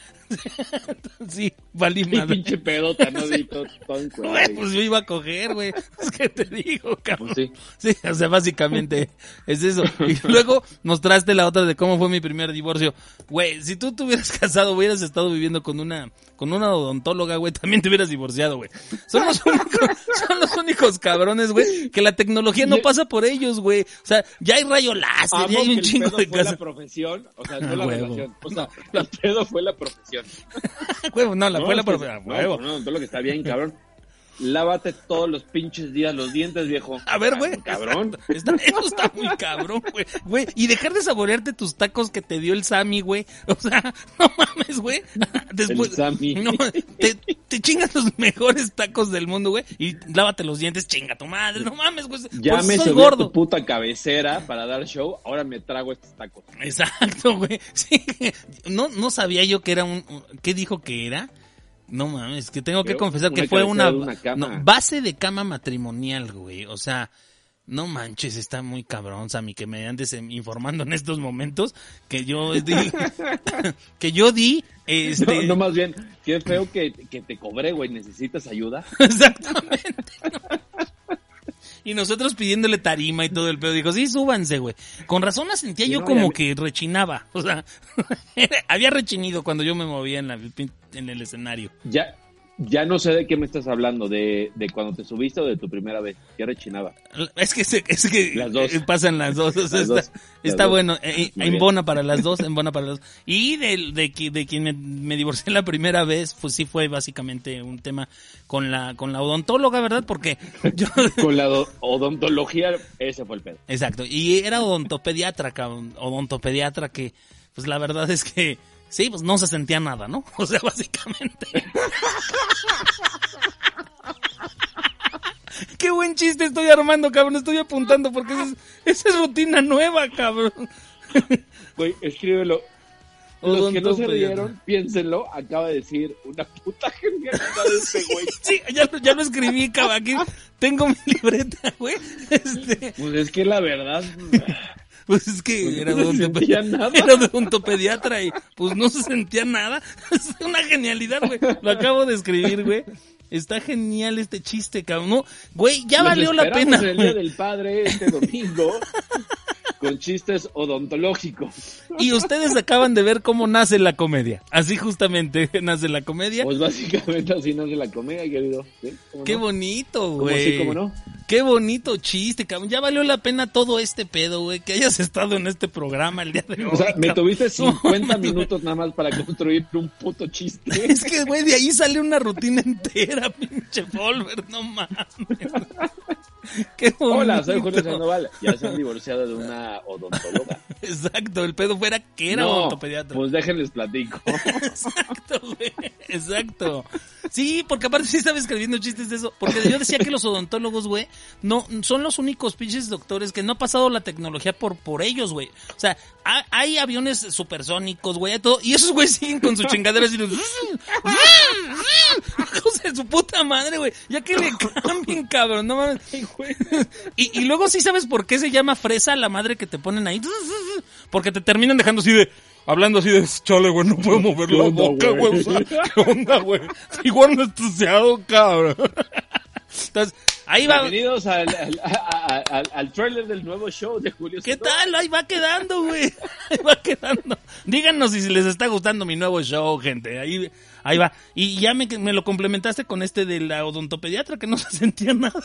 S2: sí, valí madre.
S4: pinche pedota, ¿no? Todo encuerado.
S2: Güey, pues yo iba a coger, güey. Es que te digo, cabrón.
S4: Pues sí.
S2: Sí, o sea, básicamente es eso. Y luego mostraste la otra de cómo fue mi primer divorcio. Güey, si tú te hubieras casado, hubieras estado viviendo con una con una odontóloga, güey, también te hubieras divorciado, güey. Son los únicos, son los únicos cabrones, güey, que la tecnología no pasa por ellos, güey. O sea, ya hay rayo láser, ya hay un chingo de
S4: fue la
S2: cosas.
S4: profesión, o sea, no
S2: Ah,
S4: la
S2: huevo.
S4: relación. O sea, el pedo fue la profesión.
S2: Huevo, no, la
S4: No,
S2: fue la
S4: es que-
S2: profe- a
S4: no,
S2: huevo.
S4: No, todo lo que está bien, cabrón. Lávate todos los pinches días los dientes, viejo.
S2: A ver, güey.
S4: Cabrón.
S2: Está- eso está muy cabrón, güey. Güey, y dejar de saborearte tus tacos que te dio el Sammy, güey. O sea, no mames, güey. Después,
S4: El Sammy.
S2: No, te, te chingas los mejores tacos del mundo, güey. Y lávate los dientes, chinga tu madre. No mames, güey.
S4: Ya
S2: Por
S4: me
S2: soy gordo.
S4: tu puta cabecera para dar show, ahora me trago estos tacos.
S2: Exacto, güey. Sí. No, no sabía yo que era un- ¿Qué dijo que era? No mames, que tengo que confesar que fue una,
S4: una
S2: no, base de cama matrimonial, güey. O sea, no manches, está muy cabrón, Sammy, que me andes informando en estos momentos que yo di, que yo di, este,
S4: No, no, más bien, qué feo que, que te cobré, güey. ¿Necesitas ayuda?
S2: exactamente. ¿no? Y nosotros pidiéndole tarima y todo el pedo. Dijo, sí, súbanse, güey. Con razón la sentía
S4: Sí,
S2: yo
S4: no,
S2: como que rechinaba. O sea, había rechinido cuando yo me movía en, la, en el escenario.
S4: Ya, ya no sé de qué me estás hablando, de, de cuando te subiste o de tu primera vez. ¿Qué rechinaba?
S2: Es que, es que
S4: Las dos.
S2: eh, pasan las dos. o sea,
S4: Las
S2: está
S4: dos.
S2: está
S4: Las dos.
S2: bueno. eh, en bona para las dos, en bona para las dos. Y de, de, de quien me, me divorcié la primera vez, pues sí fue básicamente un tema con la, con la odontóloga, ¿verdad? Porque yo...
S4: Con la do- odontología, ese fue el pedo.
S2: Exacto. Y era odontopediatra, cabrón. Odontopediatra que, pues la verdad es que, sí, pues no se sentía nada, ¿no? O sea, básicamente. Qué buen chiste estoy armando, cabrón. Estoy apuntando porque esa es, esa es rutina nueva, cabrón.
S4: Güey, escríbelo. Los que no se rieron, piénsenlo, acaba de decir una puta genialidad de este güey.
S2: Sí, ya, lo- ya lo escribí, cabrón. Aquí tengo mi libreta, güey. Este,
S4: Pues es que la verdad,
S2: pues es que era
S4: no
S2: odontopediatra.
S4: nada.
S2: Era odontopediatra y pues no se sentía nada. Es una genialidad, güey. Lo acabo de escribir, güey. Está genial este chiste, cabrón. No, güey, ya
S4: los
S2: valió la pena.
S4: en el Día del Padre este domingo con chistes odontológicos.
S2: Y ustedes acaban de ver cómo nace la comedia. Así justamente nace la comedia.
S4: Pues básicamente así no se la comedia, querido. ¿Sí? ¿Cómo
S2: Qué
S4: no?
S2: bonito,
S4: ¿Cómo
S2: güey.
S4: sí, cómo no?
S2: Qué bonito chiste, cabrón. Ya valió la pena todo este pedo, güey. Que hayas estado en este programa el día de hoy.
S4: O sea, me
S2: cabrón.
S4: tuviste 50
S2: No,
S4: minutos nada más para construir un puto chiste.
S2: Es que, güey, de ahí sale una rutina entera, pinche Volver, no mames. Qué.
S4: Hola, soy Julio Sandoval. Ya se han divorciado de una odontóloga.
S2: Exacto, el pedo fuera que era
S4: no,
S2: odontopediatra.
S4: pues déjenles platico.
S2: Exacto, güey. Exacto. Sí, porque aparte sí estaba escribiendo chistes de eso. Porque yo decía que los odontólogos, güey, no, son los únicos pinches doctores que no ha pasado la tecnología por, por ellos, güey. O sea, ha- hay aviones supersónicos, güey, hay todo. Y esos güey siguen con su chingadera así de... Hijos de su puta madre, güey. Ya que le cambien, cabrón, no mames. Y, y luego sí sabes por qué se llama fresa la madre que te ponen ahí. Porque te terminan dejando así de... Hablando así de, chale, güey, no puedo mover
S4: ¿Qué
S2: la
S4: onda,
S2: boca,
S4: güey?
S2: güey. O sea, ¿qué onda, güey? Igual anestesiado, cabrón. Entonces, ahí va.
S4: Bienvenidos al, al, trailer del nuevo show de Julio
S2: ¿Qué tal? Ahí va quedando, güey. Ahí va quedando. Díganos si les está gustando mi nuevo show, gente. Ahí, ahí va. Y ya me, me lo complementaste con este de la odontopediatra que no se sentía nada.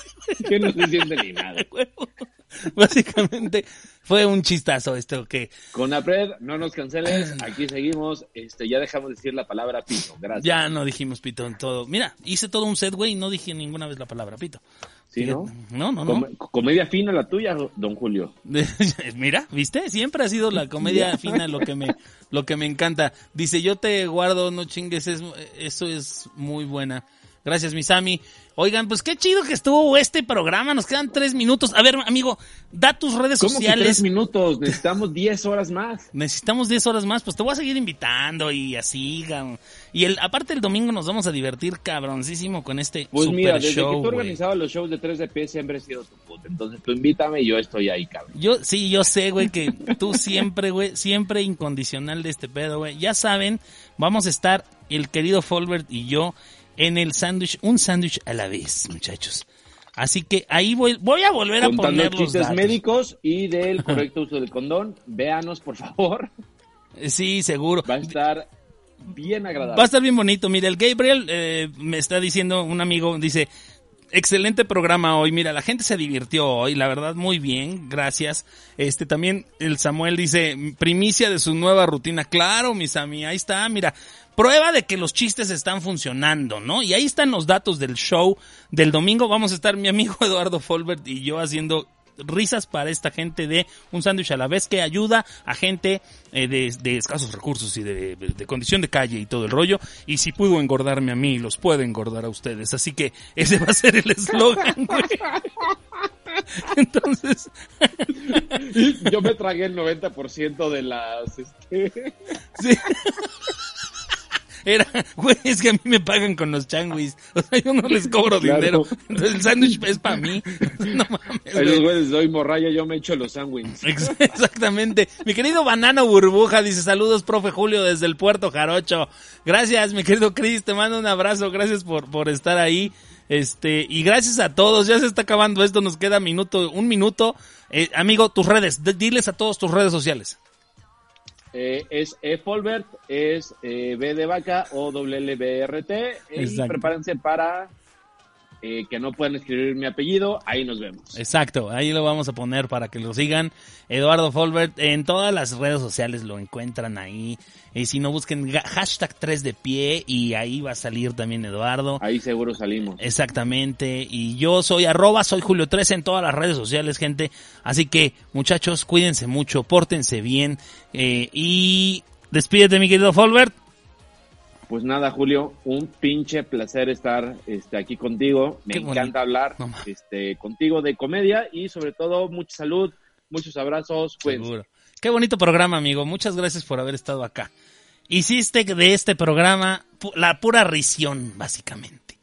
S4: Que no se siente ni nada.
S2: Básicamente fue un chistazo esto que
S4: Con Apred, no nos canceles. Aquí seguimos. Este, ya dejamos de decir la palabra pito. Gracias.
S2: ya no dijimos pito en todo. Mira, hice todo un set, güey, y no dije ninguna vez la palabra pito.
S4: ¿Sí, no?
S2: No, no, no.
S4: Com- comedia fina la tuya, don Julio.
S2: Mira, ¿viste? Siempre ha sido la comedia fina lo que me lo que me encanta. Dice, "Yo te guardo, no chingues, es, eso es muy buena." Gracias, Misami. Oigan, pues qué chido que estuvo este programa. Nos quedan tres minutos. A ver, amigo, da tus redes
S4: ¿Cómo que
S2: sociales.
S4: tres minutos? Necesitamos 10 horas más.
S2: Necesitamos 10 horas más, pues te voy a seguir invitando y así, cabrón. Y el, aparte el domingo nos vamos a divertir cabroncísimo con este
S4: Pues
S2: super
S4: mira, desde
S2: show,
S4: que tú organizabas los shows de 3 de P siempre he sido tu puta. Entonces tú invítame y yo estoy ahí, cabrón.
S2: Yo, sí, yo sé, güey, que tú siempre, güey, siempre incondicional de este pedo, güey. Ya saben, vamos a estar el querido Folbert y yo en el sándwich, un sándwich a la vez, muchachos. Así que ahí voy, voy a volver a
S4: Contando
S2: poner los datos.
S4: médicos y del correcto uso del condón. Véanos, por favor.
S2: Sí, seguro.
S4: Va a estar bien agradable.
S2: Va a estar bien bonito. Mira, el Gabriel eh, me está diciendo, un amigo, dice, excelente programa hoy. Mira, la gente se divirtió hoy, la verdad, muy bien, gracias. Este también el Samuel dice, primicia de su nueva rutina. Claro, mis amigos, ahí está, mira. Prueba de que los chistes están funcionando, ¿no? Y ahí están los datos del show del domingo. Vamos a estar mi amigo Eduardo Folbert y yo haciendo risas para esta gente de un sándwich a la vez que ayuda a gente eh, de, de escasos recursos y de, de condición de calle y todo el rollo. Y si pudo engordarme a mí, los puede engordar a ustedes. Así que ese va a ser el eslogan, güey. Entonces,
S4: Yo me tragué el 90% de las... Este...
S2: sí. Era, güey, es que a mí me pagan con los changuis. O sea, yo no les cobro
S4: Claro.
S2: dinero. Entonces el sándwich es para mí. No mames,
S4: A los
S2: güey.
S4: güeyes doy morralla, yo me echo los sándwiches.
S2: Ex- Exactamente. Mi querido Banano Burbuja dice saludos, profe Julio, desde el puerto Jarocho. Gracias, mi querido Cris, te mando un abrazo, gracias por, por estar ahí. Este, y gracias a todos, ya se está acabando esto, nos queda minuto, un minuto. Eh, amigo, tus redes, diles a todos tus redes sociales.
S4: Eh, es E. Folbert, es eh, B de vaca o WLBRT. Y prepárense para eh, que no puedan escribir mi apellido. Ahí nos vemos.
S2: Exacto, ahí lo vamos a poner para que lo sigan. Eduardo Folbert, en todas las redes sociales lo encuentran ahí. Y si no, busquen hashtag 3 de pie y ahí va a salir también Eduardo.
S4: Ahí seguro salimos.
S2: Exactamente. Y yo soy arroba, soy Julio 13 en todas las redes sociales, gente. Así que, muchachos, cuídense mucho, pórtense bien. eh, y despídete, mi querido Folbert.
S4: Pues nada, Julio, un pinche placer estar este, aquí contigo. Me
S2: Qué bonito.
S4: encanta hablar este, contigo de comedia y sobre todo mucha salud, muchos abrazos. Pues
S2: Seguro. Qué bonito programa, amigo. Muchas gracias por haber estado acá. hiciste de este programa pu- la pura risión, básicamente.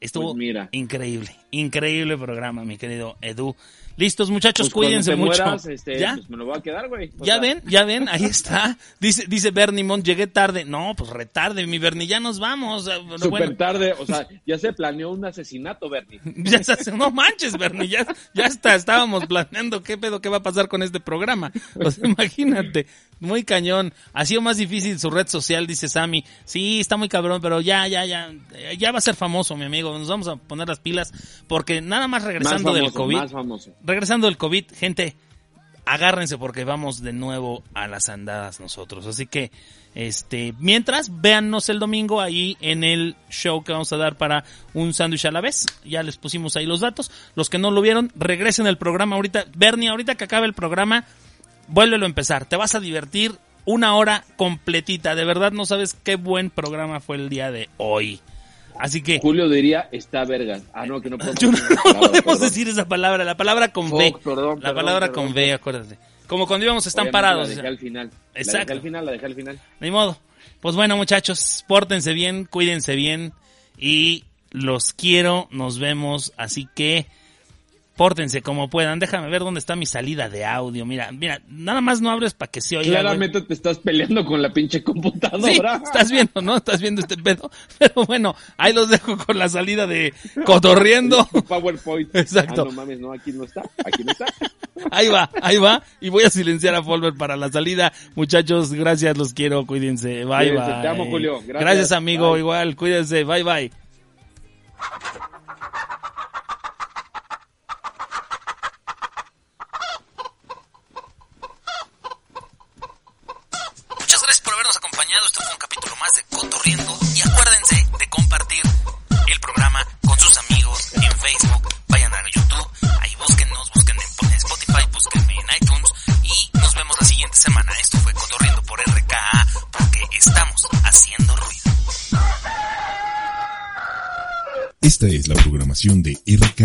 S2: Estuvo
S4: Pues mira.
S2: increíble, increíble programa, mi querido Edu. Listos, muchachos,
S4: Pues
S2: cuídense mucho.
S4: mueras, este,
S2: ¿Ya?
S4: pues me lo voy a quedar, güey.
S2: Ya ven, ya ven, ahí está. Dice, dice Bernie Mont, llegué tarde. No, pues retarde, mi Bernie, ya nos vamos. Ah, bueno,
S4: tarde, o sea, ya se planeó un asesinato, Bernie.
S2: ya se hace- no manches, Bernie, ya, ya está, estábamos planeando qué pedo, qué va a pasar con este programa. O sea, imagínate, muy cañón. Ha sido más difícil su red social, dice Sammy. Sí, está muy cabrón, pero ya, ya, ya, eh, ya va a ser famoso, mi amigo. Nos vamos a poner las pilas porque nada más
S4: Más
S2: regresando
S4: famoso,
S2: del COVID.
S4: más famoso.
S2: Regresando del COVID, gente, agárrense porque vamos de nuevo a las andadas nosotros. Así que, este, mientras, véannos el domingo ahí en el show que vamos a dar para un sándwich a la vez. Ya les pusimos ahí los datos. Los que no lo vieron, regresen al programa ahorita. Bernie, ahorita que acabe el programa, vuélvelo a empezar. Te vas a divertir una hora completita. De verdad no sabes qué buen programa fue el día de hoy. Así que...
S4: Julio diría, está vergas. Ah, no, que no podemos,
S2: Yo no,
S4: decir esa
S2: no
S4: palabra,
S2: podemos
S4: perdón.
S2: decir esa palabra, la palabra con B.
S4: Perdón,
S2: la
S4: perdón,
S2: palabra con B, acuérdate. Como cuando íbamos están
S4: Obviamente
S2: parados.
S4: La dejé al final. La
S2: Exacto.
S4: dejé al final, la dejé al final.
S2: Ni modo. Pues bueno, muchachos, pórtense bien, cuídense bien y los quiero, nos vemos, así que pórtense como puedan. Déjame ver dónde está mi salida de audio. Mira, mira, nada más no hables para que se oiga. güey.
S4: Claramente te estás peleando con la pinche
S2: Sí,
S4: computadora.
S2: estás viendo, ¿no? Estás viendo este pedo. Pero bueno, ahí los dejo con la salida de cotorriendo.
S4: PowerPoint.
S2: Exacto.
S4: Ah, no mames, no, aquí no está. Aquí no está.
S2: Ahí va, ahí va. Y voy a silenciar a Folver para la salida. Muchachos, gracias, los quiero, cuídense. Bye,
S4: Cuídense,
S2: bye.
S4: te amo, Julio. Gracias.
S2: Gracias, amigo,
S4: Bye.
S2: igual, cuídense. Bye, bye. Muchas gracias por habernos acompañado. Esto fue un capítulo de Cotorriendo. Y acuérdense de compartir el programa con sus amigos en Facebook. Vayan a YouTube, ahí búsquennos, busquen en Spotify, búsquenme en iTunes. Y nos vemos la siguiente semana. Esto fue Cotorriendo por RKA, porque estamos haciendo ruido.
S3: Esta es la programación de RK